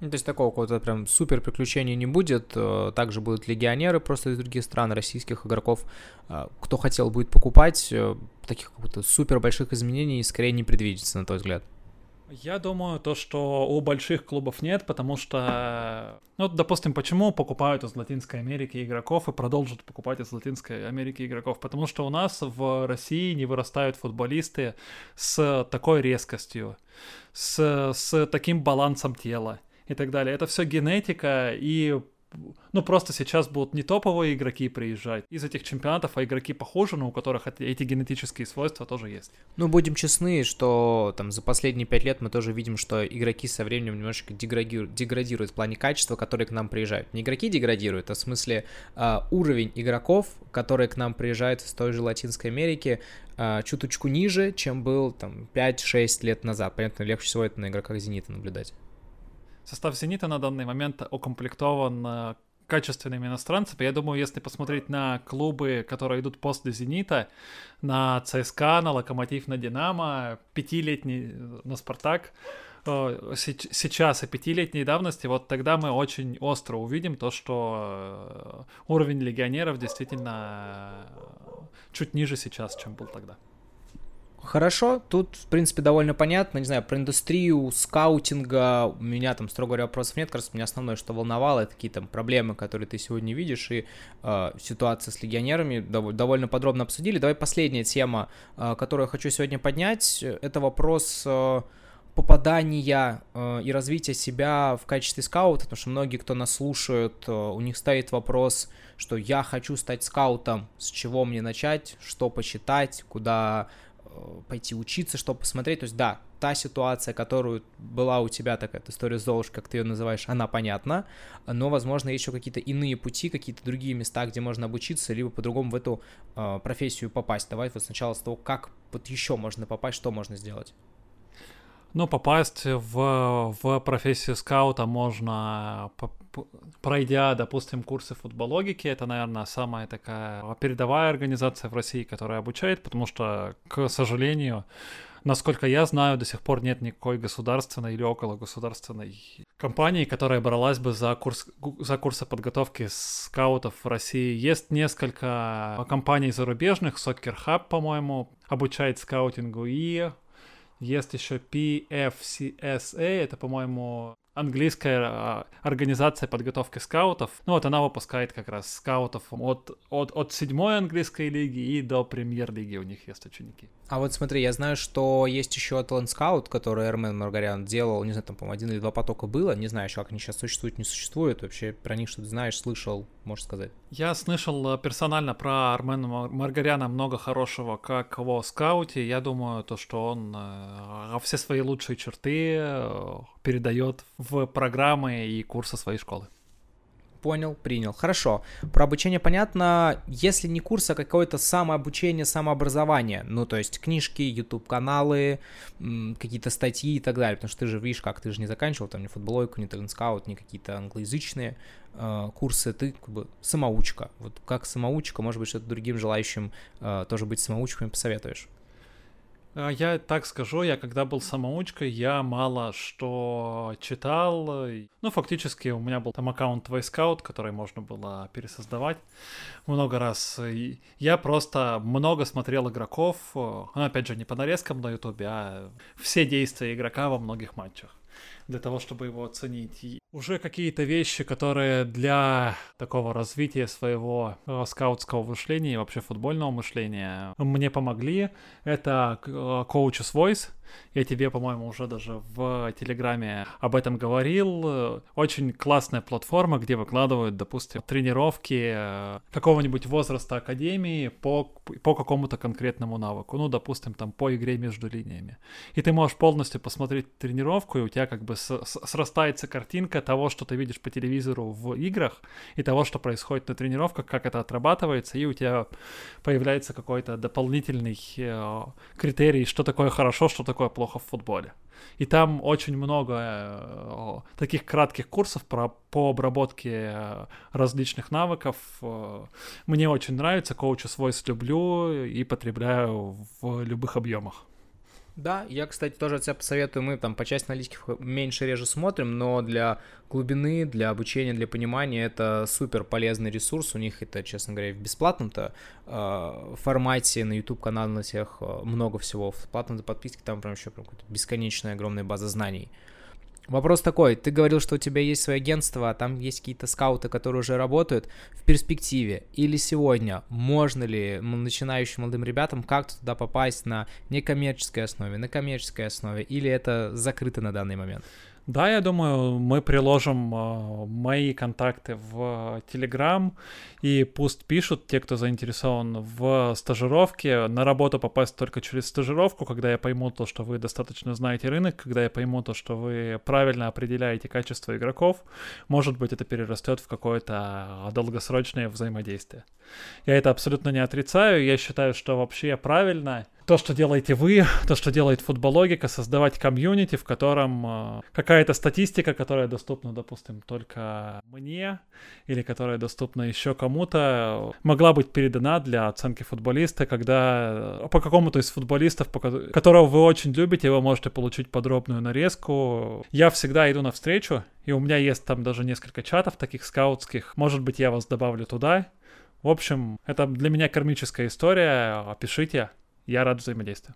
Ну, то есть такого какого-то прям супер приключения не будет. Также будут легионеры просто из других стран, российских игроков. Кто хотел будет покупать, таких каких-то супер больших изменений скорее не предвидится, на твой взгляд. Я думаю, то, что у больших клубов нет, потому что, ну, допустим, почему покупают из Латинской Америки игроков и продолжат покупать из Латинской Америки игроков? Потому что у нас в России не вырастают футболисты с такой резкостью, с, с таким балансом тела и так далее. Это все генетика, и ну, просто сейчас будут не топовые игроки приезжать из этих чемпионатов, а игроки похожи, но у которых эти генетические свойства тоже есть. Ну, будем честны, что там за последние пять лет мы тоже видим, что игроки со временем немножечко деградируют, деградируют в плане качества, которые к нам приезжают. Не игроки деградируют, а в смысле э, уровень игроков, которые к нам приезжают из той же Латинской Америки, э, чуточку ниже, чем был там 5-6 лет назад. Понятно, легче всего это на игроках Зенита наблюдать. Состав «Зенита» на данный момент укомплектован э, качественными иностранцами. Я думаю, если посмотреть на клубы, которые идут после «Зенита», на ЦСКА, на «Локомотив», на «Динамо», пятилетний э, на «Спартак», э, сейчас и пятилетней давности, вот тогда мы очень остро увидим то, что уровень легионеров действительно чуть ниже сейчас, чем был тогда. Хорошо, тут, в принципе, довольно понятно. Не знаю, про индустрию скаутинга у меня там, строго говоря, вопросов нет. Кажется, меня основное, что волновало, это какие там проблемы, которые ты сегодня видишь, и э, ситуация с легионерами дов- довольно подробно обсудили. Давай последняя тема, э, которую я хочу сегодня поднять, это вопрос... Э, попадания э, и развития себя в качестве скаута, потому что многие, кто нас слушают, э, у них стоит вопрос, что я хочу стать скаутом, с чего мне начать, что почитать, куда пойти учиться, что посмотреть. То есть, да, та ситуация, которую была у тебя, такая история Золушка, как ты ее называешь, она понятна, но, возможно, еще какие-то иные пути, какие-то другие места, где можно обучиться, либо по-другому в эту э, профессию попасть. Давай вот сначала с того, как вот еще можно попасть, что можно сделать. Ну, попасть в, в профессию скаута можно пройдя, допустим, курсы футбологики, это, наверное, самая такая передовая организация в России, которая обучает, потому что, к сожалению, насколько я знаю, до сих пор нет никакой государственной или около государственной компании, которая бралась бы за, курс, за курсы подготовки скаутов в России. Есть несколько компаний зарубежных, Soccer Hub, по-моему, обучает скаутингу, и есть еще PFCSA, это, по-моему, английская а, организация подготовки скаутов. Ну вот она выпускает как раз скаутов от, от, от седьмой английской лиги и до премьер-лиги у них есть ученики. А вот смотри, я знаю, что есть еще Talent Scout, который Эрмен Маргарян делал, не знаю, там, по-моему, один или два потока было, не знаю еще, как они сейчас существуют, не существуют, вообще про них что-то знаешь, слышал, можешь сказать? Я слышал э, персонально про Армена Маргаряна много хорошего, как его скауте, я думаю, то, что он э, все свои лучшие черты э, передает в программы и курсы своей школы. Понял, принял. Хорошо. Про обучение понятно. Если не курс, а какое-то самообучение, самообразование. Ну, то есть книжки, YouTube-каналы, какие-то статьи и так далее. Потому что ты же видишь, как ты же не заканчивал там ни футболойку, ни тренскаут, ни какие-то англоязычные э, курсы. Ты как бы самоучка. Вот как самоучка, может быть, что-то другим желающим э, тоже быть самоучками посоветуешь? А, я так скажу, я когда был самоучкой, я мало что читал. Ну, фактически у меня был там аккаунт Scout, который можно было пересоздавать много раз. Я просто много смотрел игроков, ну, опять же, не по нарезкам на ютубе, а все действия игрока во многих матчах для того, чтобы его оценить. И уже какие-то вещи, которые для такого развития своего э, скаутского мышления и вообще футбольного мышления мне помогли. Это Coach's Voice, я тебе, по-моему, уже даже в Телеграме об этом говорил. Очень классная платформа, где выкладывают, допустим, тренировки э, какого-нибудь возраста академии по, по какому-то конкретному навыку. Ну, допустим, там по игре между линиями. И ты можешь полностью посмотреть тренировку, и у тебя как бы срастается картинка того, что ты видишь по телевизору в играх, и того, что происходит на тренировках, как это отрабатывается, и у тебя появляется какой-то дополнительный э, критерий, что такое хорошо, что такое плохо в футболе. И там очень много э, таких кратких курсов про, по обработке э, различных навыков. Э, мне очень нравится, коуча свой люблю и потребляю в любых объемах. Да, я, кстати, тоже от тебя посоветую. Мы там по части аналитики меньше реже смотрим, но для глубины, для обучения, для понимания это супер полезный ресурс. У них это, честно говоря, в бесплатном-то э, формате на YouTube канале на всех э, много всего. В платном подписке там прям еще прям бесконечная огромная база знаний. Вопрос такой, ты говорил, что у тебя есть свое агентство, а там есть какие-то скауты, которые уже работают в перспективе или сегодня, можно ли начинающим молодым ребятам как-то туда попасть на некоммерческой основе, на коммерческой основе, или это закрыто на данный момент? Да, я думаю, мы приложим э, мои контакты в Telegram, и пусть пишут те, кто заинтересован в стажировке. На работу попасть только через стажировку, когда я пойму то, что вы достаточно знаете рынок, когда я пойму то, что вы правильно определяете качество игроков. Может быть, это перерастет в какое-то долгосрочное взаимодействие. Я это абсолютно не отрицаю. Я считаю, что вообще правильно то, что делаете вы, то, что делает футбологика, создавать комьюнити, в котором э, какая-то статистика, которая доступна, допустим, только мне, или которая доступна еще кому-то, могла быть передана для оценки футболиста, когда э, по какому-то из футболистов, которого вы очень любите, вы можете получить подробную нарезку. Я всегда иду навстречу, и у меня есть там даже несколько чатов таких скаутских. Может быть, я вас добавлю туда. В общем, это для меня кармическая история. Пишите, я рад взаимодействию.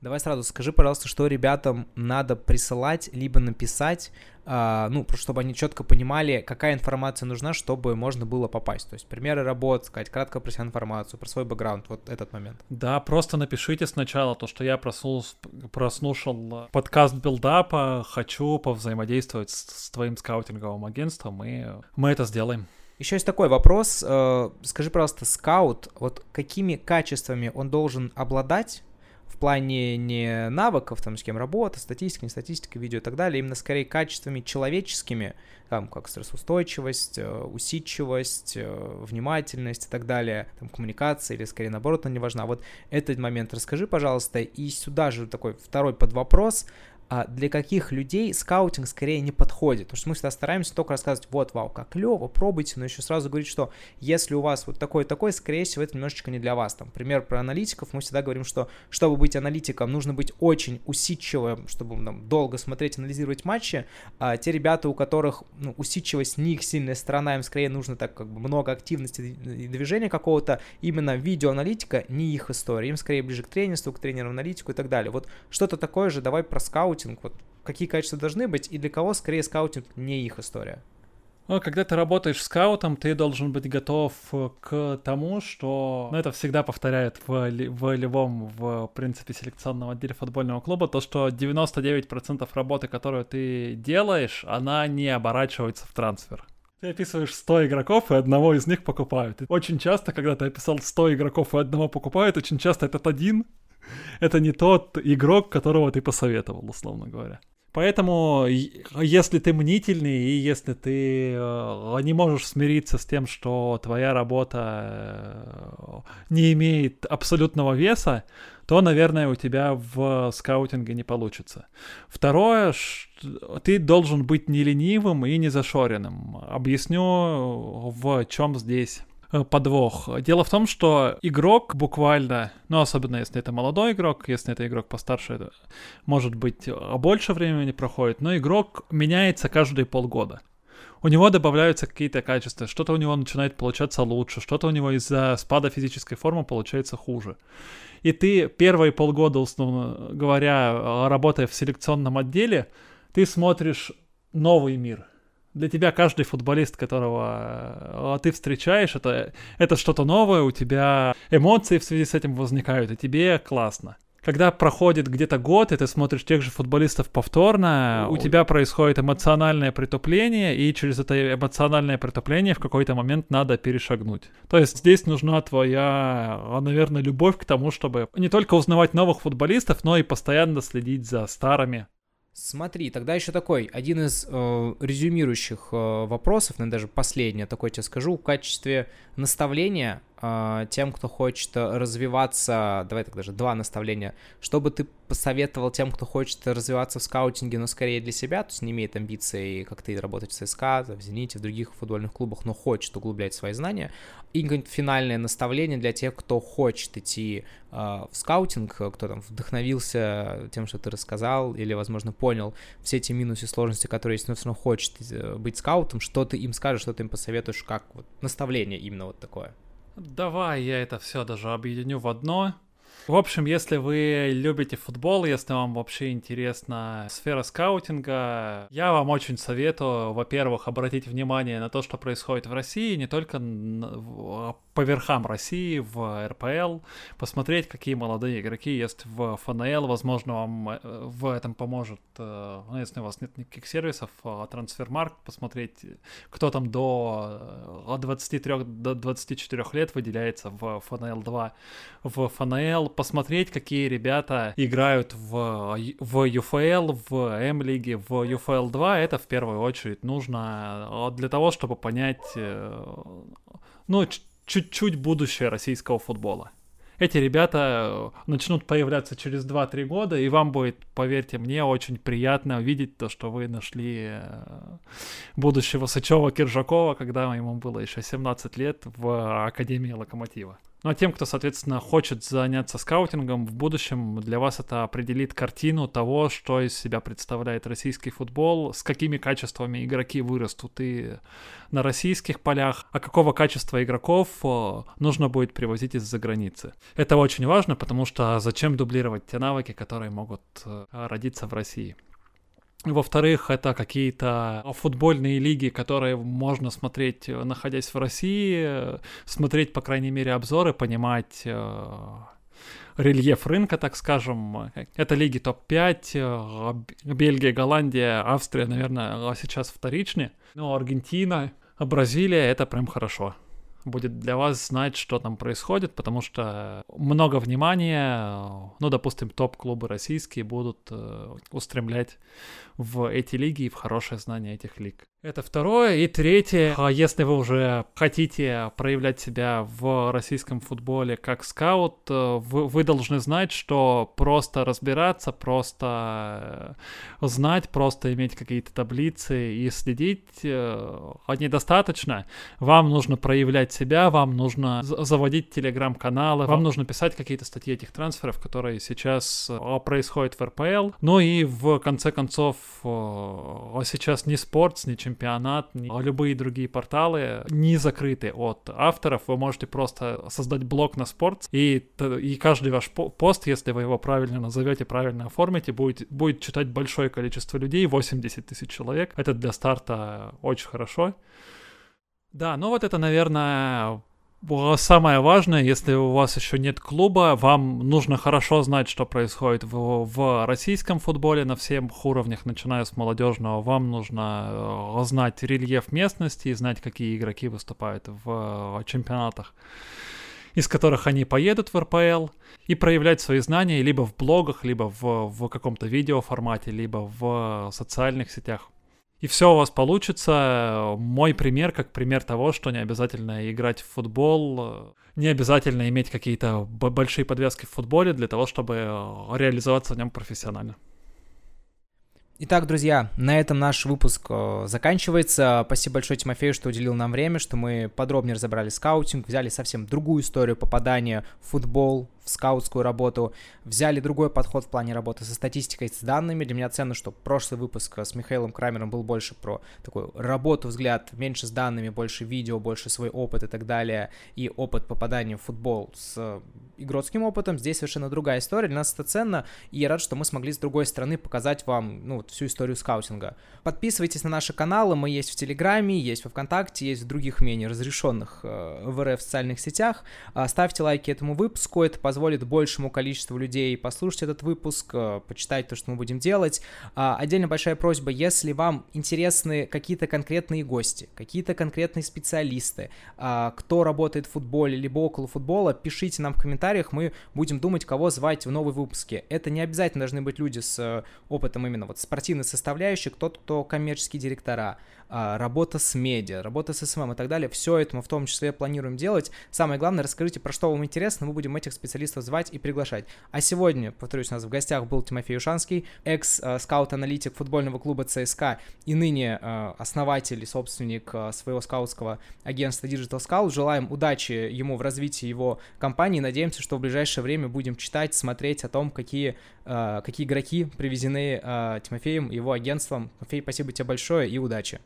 Давай сразу скажи, пожалуйста, что ребятам надо присылать, либо написать, э, ну, чтобы они четко понимали, какая информация нужна, чтобы можно было попасть. То есть примеры работ, сказать, кратко про себя информацию, про свой бэкграунд, вот этот момент. Да, просто напишите сначала то, что я прослушал, прослушал подкаст билдапа, хочу повзаимодействовать с, с твоим скаутинговым агентством, и мы это сделаем. Еще есть такой вопрос. Э, скажи, пожалуйста, скаут, вот какими качествами он должен обладать в плане не навыков, там, с кем работа, статистика, не статистика, видео и так далее, именно скорее качествами человеческими, там, как стрессоустойчивость, э, усидчивость, э, внимательность и так далее, там, коммуникация или, скорее, наоборот, она не важна. Вот этот момент расскажи, пожалуйста, и сюда же такой второй подвопрос, для каких людей скаутинг скорее не подходит. Потому что мы всегда стараемся только рассказывать, вот, вау, как клево, пробуйте, но еще сразу говорить, что если у вас вот такой-такой, скорее всего, это немножечко не для вас. Там, пример про аналитиков, мы всегда говорим, что чтобы быть аналитиком, нужно быть очень усидчивым, чтобы там, долго смотреть, анализировать матчи. А те ребята, у которых ну, усидчивость не их сильная сторона, им скорее нужно так как бы много активности и движения какого-то, именно видеоаналитика не их история, им скорее ближе к тренерству, к тренеру-аналитику и так далее. Вот что-то такое же, давай про скаутинг, вот какие качества должны быть и для кого скорее скаутинг не их история. Ну, когда ты работаешь скаутом, ты должен быть готов к тому, что... Ну, это всегда повторяет в, в любом, в принципе, селекционном отделе футбольного клуба, то, что 99% работы, которую ты делаешь, она не оборачивается в трансфер. Ты описываешь 100 игроков, и одного из них покупают. И очень часто, когда ты описал 100 игроков, и одного покупают, очень часто этот один — (laughs) это не тот игрок, которого ты посоветовал, условно говоря. Поэтому, если ты мнительный и если ты э, не можешь смириться с тем, что твоя работа э, не имеет абсолютного веса, то, наверное, у тебя в скаутинге не получится. Второе, ты должен быть не ленивым и не зашоренным. Объясню, в чем здесь подвох. Дело в том, что игрок буквально, ну, особенно если это молодой игрок, если это игрок постарше, это, может быть, э, больше времени проходит, но игрок меняется каждые полгода. У него добавляются какие-то качества, что-то у него начинает получаться лучше, что-то у него из-за спада физической формы получается хуже. И ты первые полгода, условно говоря, работая в селекционном отделе, ты смотришь новый мир, для тебя каждый футболист, которого э, ты встречаешь, это, это что-то новое, у тебя эмоции в связи с этим возникают, и тебе классно. Когда проходит где-то год, и ты смотришь тех же футболистов повторно, у тебя происходит эмоциональное притупление, и через это эмоциональное притупление в какой-то момент надо перешагнуть. То есть здесь нужна твоя, наверное, любовь к тому, чтобы не только узнавать новых футболистов, но и постоянно следить за старыми. Смотри, тогда еще такой, один из э, резюмирующих э, вопросов, наверное, даже последний, такой тебе скажу, в качестве наставления тем, кто хочет развиваться, давай так даже два наставления, чтобы ты посоветовал тем, кто хочет развиваться в скаутинге, но скорее для себя, то есть не имеет амбиций, как ты, работать в ЦСКА, в Зените, в других футбольных клубах, но хочет углублять свои знания, и финальное наставление для тех, кто хочет идти э, в скаутинг, кто там вдохновился тем, что ты рассказал, или, возможно, понял все эти минусы и сложности, которые есть, но все равно хочет э, быть скаутом, что ты им скажешь, что ты им посоветуешь, как вот наставление именно вот такое. Давай я это все даже объединю в одно. В общем, если вы любите футбол, если вам вообще интересна сфера скаутинга, я вам очень советую, во-первых, обратить внимание на то, что происходит в России, не только по верхам России в РПЛ, посмотреть, какие молодые игроки есть в ФНЛ, возможно, вам э, в этом поможет, э, ну, если у вас нет никаких сервисов, а трансфермарк, посмотреть, кто там до от 23 до 24 лет выделяется в ФНЛ 2, в ФНЛ, посмотреть, какие ребята играют в, в UFL, в М-лиге, в UFL 2, это в первую очередь нужно э, для того, чтобы понять, ну, чуть-чуть будущее российского футбола. Эти ребята э, начнут появляться через 2-3 года, и вам будет, поверьте мне, очень приятно видеть то, что вы нашли э, будущего Сычева Киржакова, когда ему было еще 17 лет в Академии Локомотива. Ну а тем, кто, соответственно, хочет заняться скаутингом в будущем, для вас это определит картину того, что из себя представляет российский футбол, с какими качествами игроки вырастут и на российских полях, а какого качества игроков э, нужно будет привозить из-за границы. Это очень важно, потому что зачем дублировать те навыки, которые могут э, родиться в России. Во-вторых, это какие-то футбольные лиги, которые можно смотреть, э, находясь в России, смотреть, по крайней мере, обзоры, понимать э, рельеф рынка, так скажем. Это лиги топ-5, э, Бельгия, Голландия, Австрия, наверное, сейчас вторичные. Ну, Аргентина, Бразилия — это прям хорошо будет для вас знать, что там происходит, потому что много внимания, ну, допустим, топ-клубы российские будут э, устремлять в эти лиги и в хорошее знание этих лиг. Это второе. И третье, а если вы уже хотите проявлять себя в российском футболе как скаут, э, вы, вы должны знать, что просто разбираться, просто э, знать, просто иметь какие-то таблицы и следить э, недостаточно. Вам нужно проявлять себя, вам нужно заводить телеграм-каналы, вам нужно писать какие-то статьи этих трансферов, которые сейчас происходят в РПЛ. Ну и в конце концов, сейчас не спорт, не чемпионат, ни любые другие порталы не закрыты от авторов. Вы можете просто создать блог на спорт, и, и каждый ваш пост, если вы его правильно назовете, правильно оформите, будет, будет читать большое количество людей, 80 тысяч человек. Это для старта очень хорошо. Да, ну вот это, наверное, Самое важное, если у вас еще нет клуба, вам нужно хорошо знать, что происходит в, в российском футболе на всех уровнях, начиная с молодежного. Вам нужно э, знать рельеф местности и знать, какие игроки выступают в чемпионатах, из которых они поедут в РПЛ, и проявлять свои знания либо в блогах, либо в, в каком-то видеоформате, либо в социальных сетях и все у вас получится. Мой пример как пример того, что не обязательно играть в футбол, не обязательно иметь какие-то большие подвески в футболе для того, чтобы реализоваться в нем профессионально. Итак, друзья, на этом наш выпуск э, заканчивается. Спасибо большое Тимофею, что уделил нам время, что мы подробнее разобрали скаутинг, взяли совсем другую историю попадания в футбол, скаутскую работу, взяли другой подход в плане работы со статистикой, с данными. Для меня ценно, что прошлый выпуск с Михаилом Крамером был больше про такую работу, взгляд, меньше с данными, больше видео, больше свой опыт и так далее, и опыт попадания в футбол с игротским опытом. Здесь совершенно другая история, для нас это ценно, и я рад, что мы смогли с другой стороны показать вам ну, всю историю скаутинга. Подписывайтесь на наши каналы, мы есть в Телеграме, есть во Вконтакте, есть в других менее разрешенных э, в РФ социальных сетях. Э, ставьте лайки этому выпуску, это позволит большему количеству людей послушать этот выпуск, э, почитать то, что мы будем делать. А, отдельно большая просьба, если вам интересны какие-то конкретные гости, какие-то конкретные специалисты, а, кто работает в футболе, либо около футбола, пишите нам в комментариях, мы будем думать, кого звать в новые выпуски. Это не обязательно должны быть люди с э, опытом именно вот спортивной составляющей, кто-то, кто коммерческие директора, работа с медиа, работа с SMM и так далее. Все это мы в том числе планируем делать. Самое главное, расскажите, про что вам интересно, мы будем этих специалистов звать и приглашать. А сегодня, повторюсь, у нас в гостях был Тимофей Ушанский, экс-скаут-аналитик футбольного клуба ЦСКА и ныне а, основатель и собственник а, своего скаутского агентства Digital Scout. Желаем удачи ему в развитии его компании. Надеемся, что в ближайшее время будем читать, смотреть о том, какие, какие игроки привезены Тимофеем и его агентством. Тимофей, спасибо тебе большое и удачи.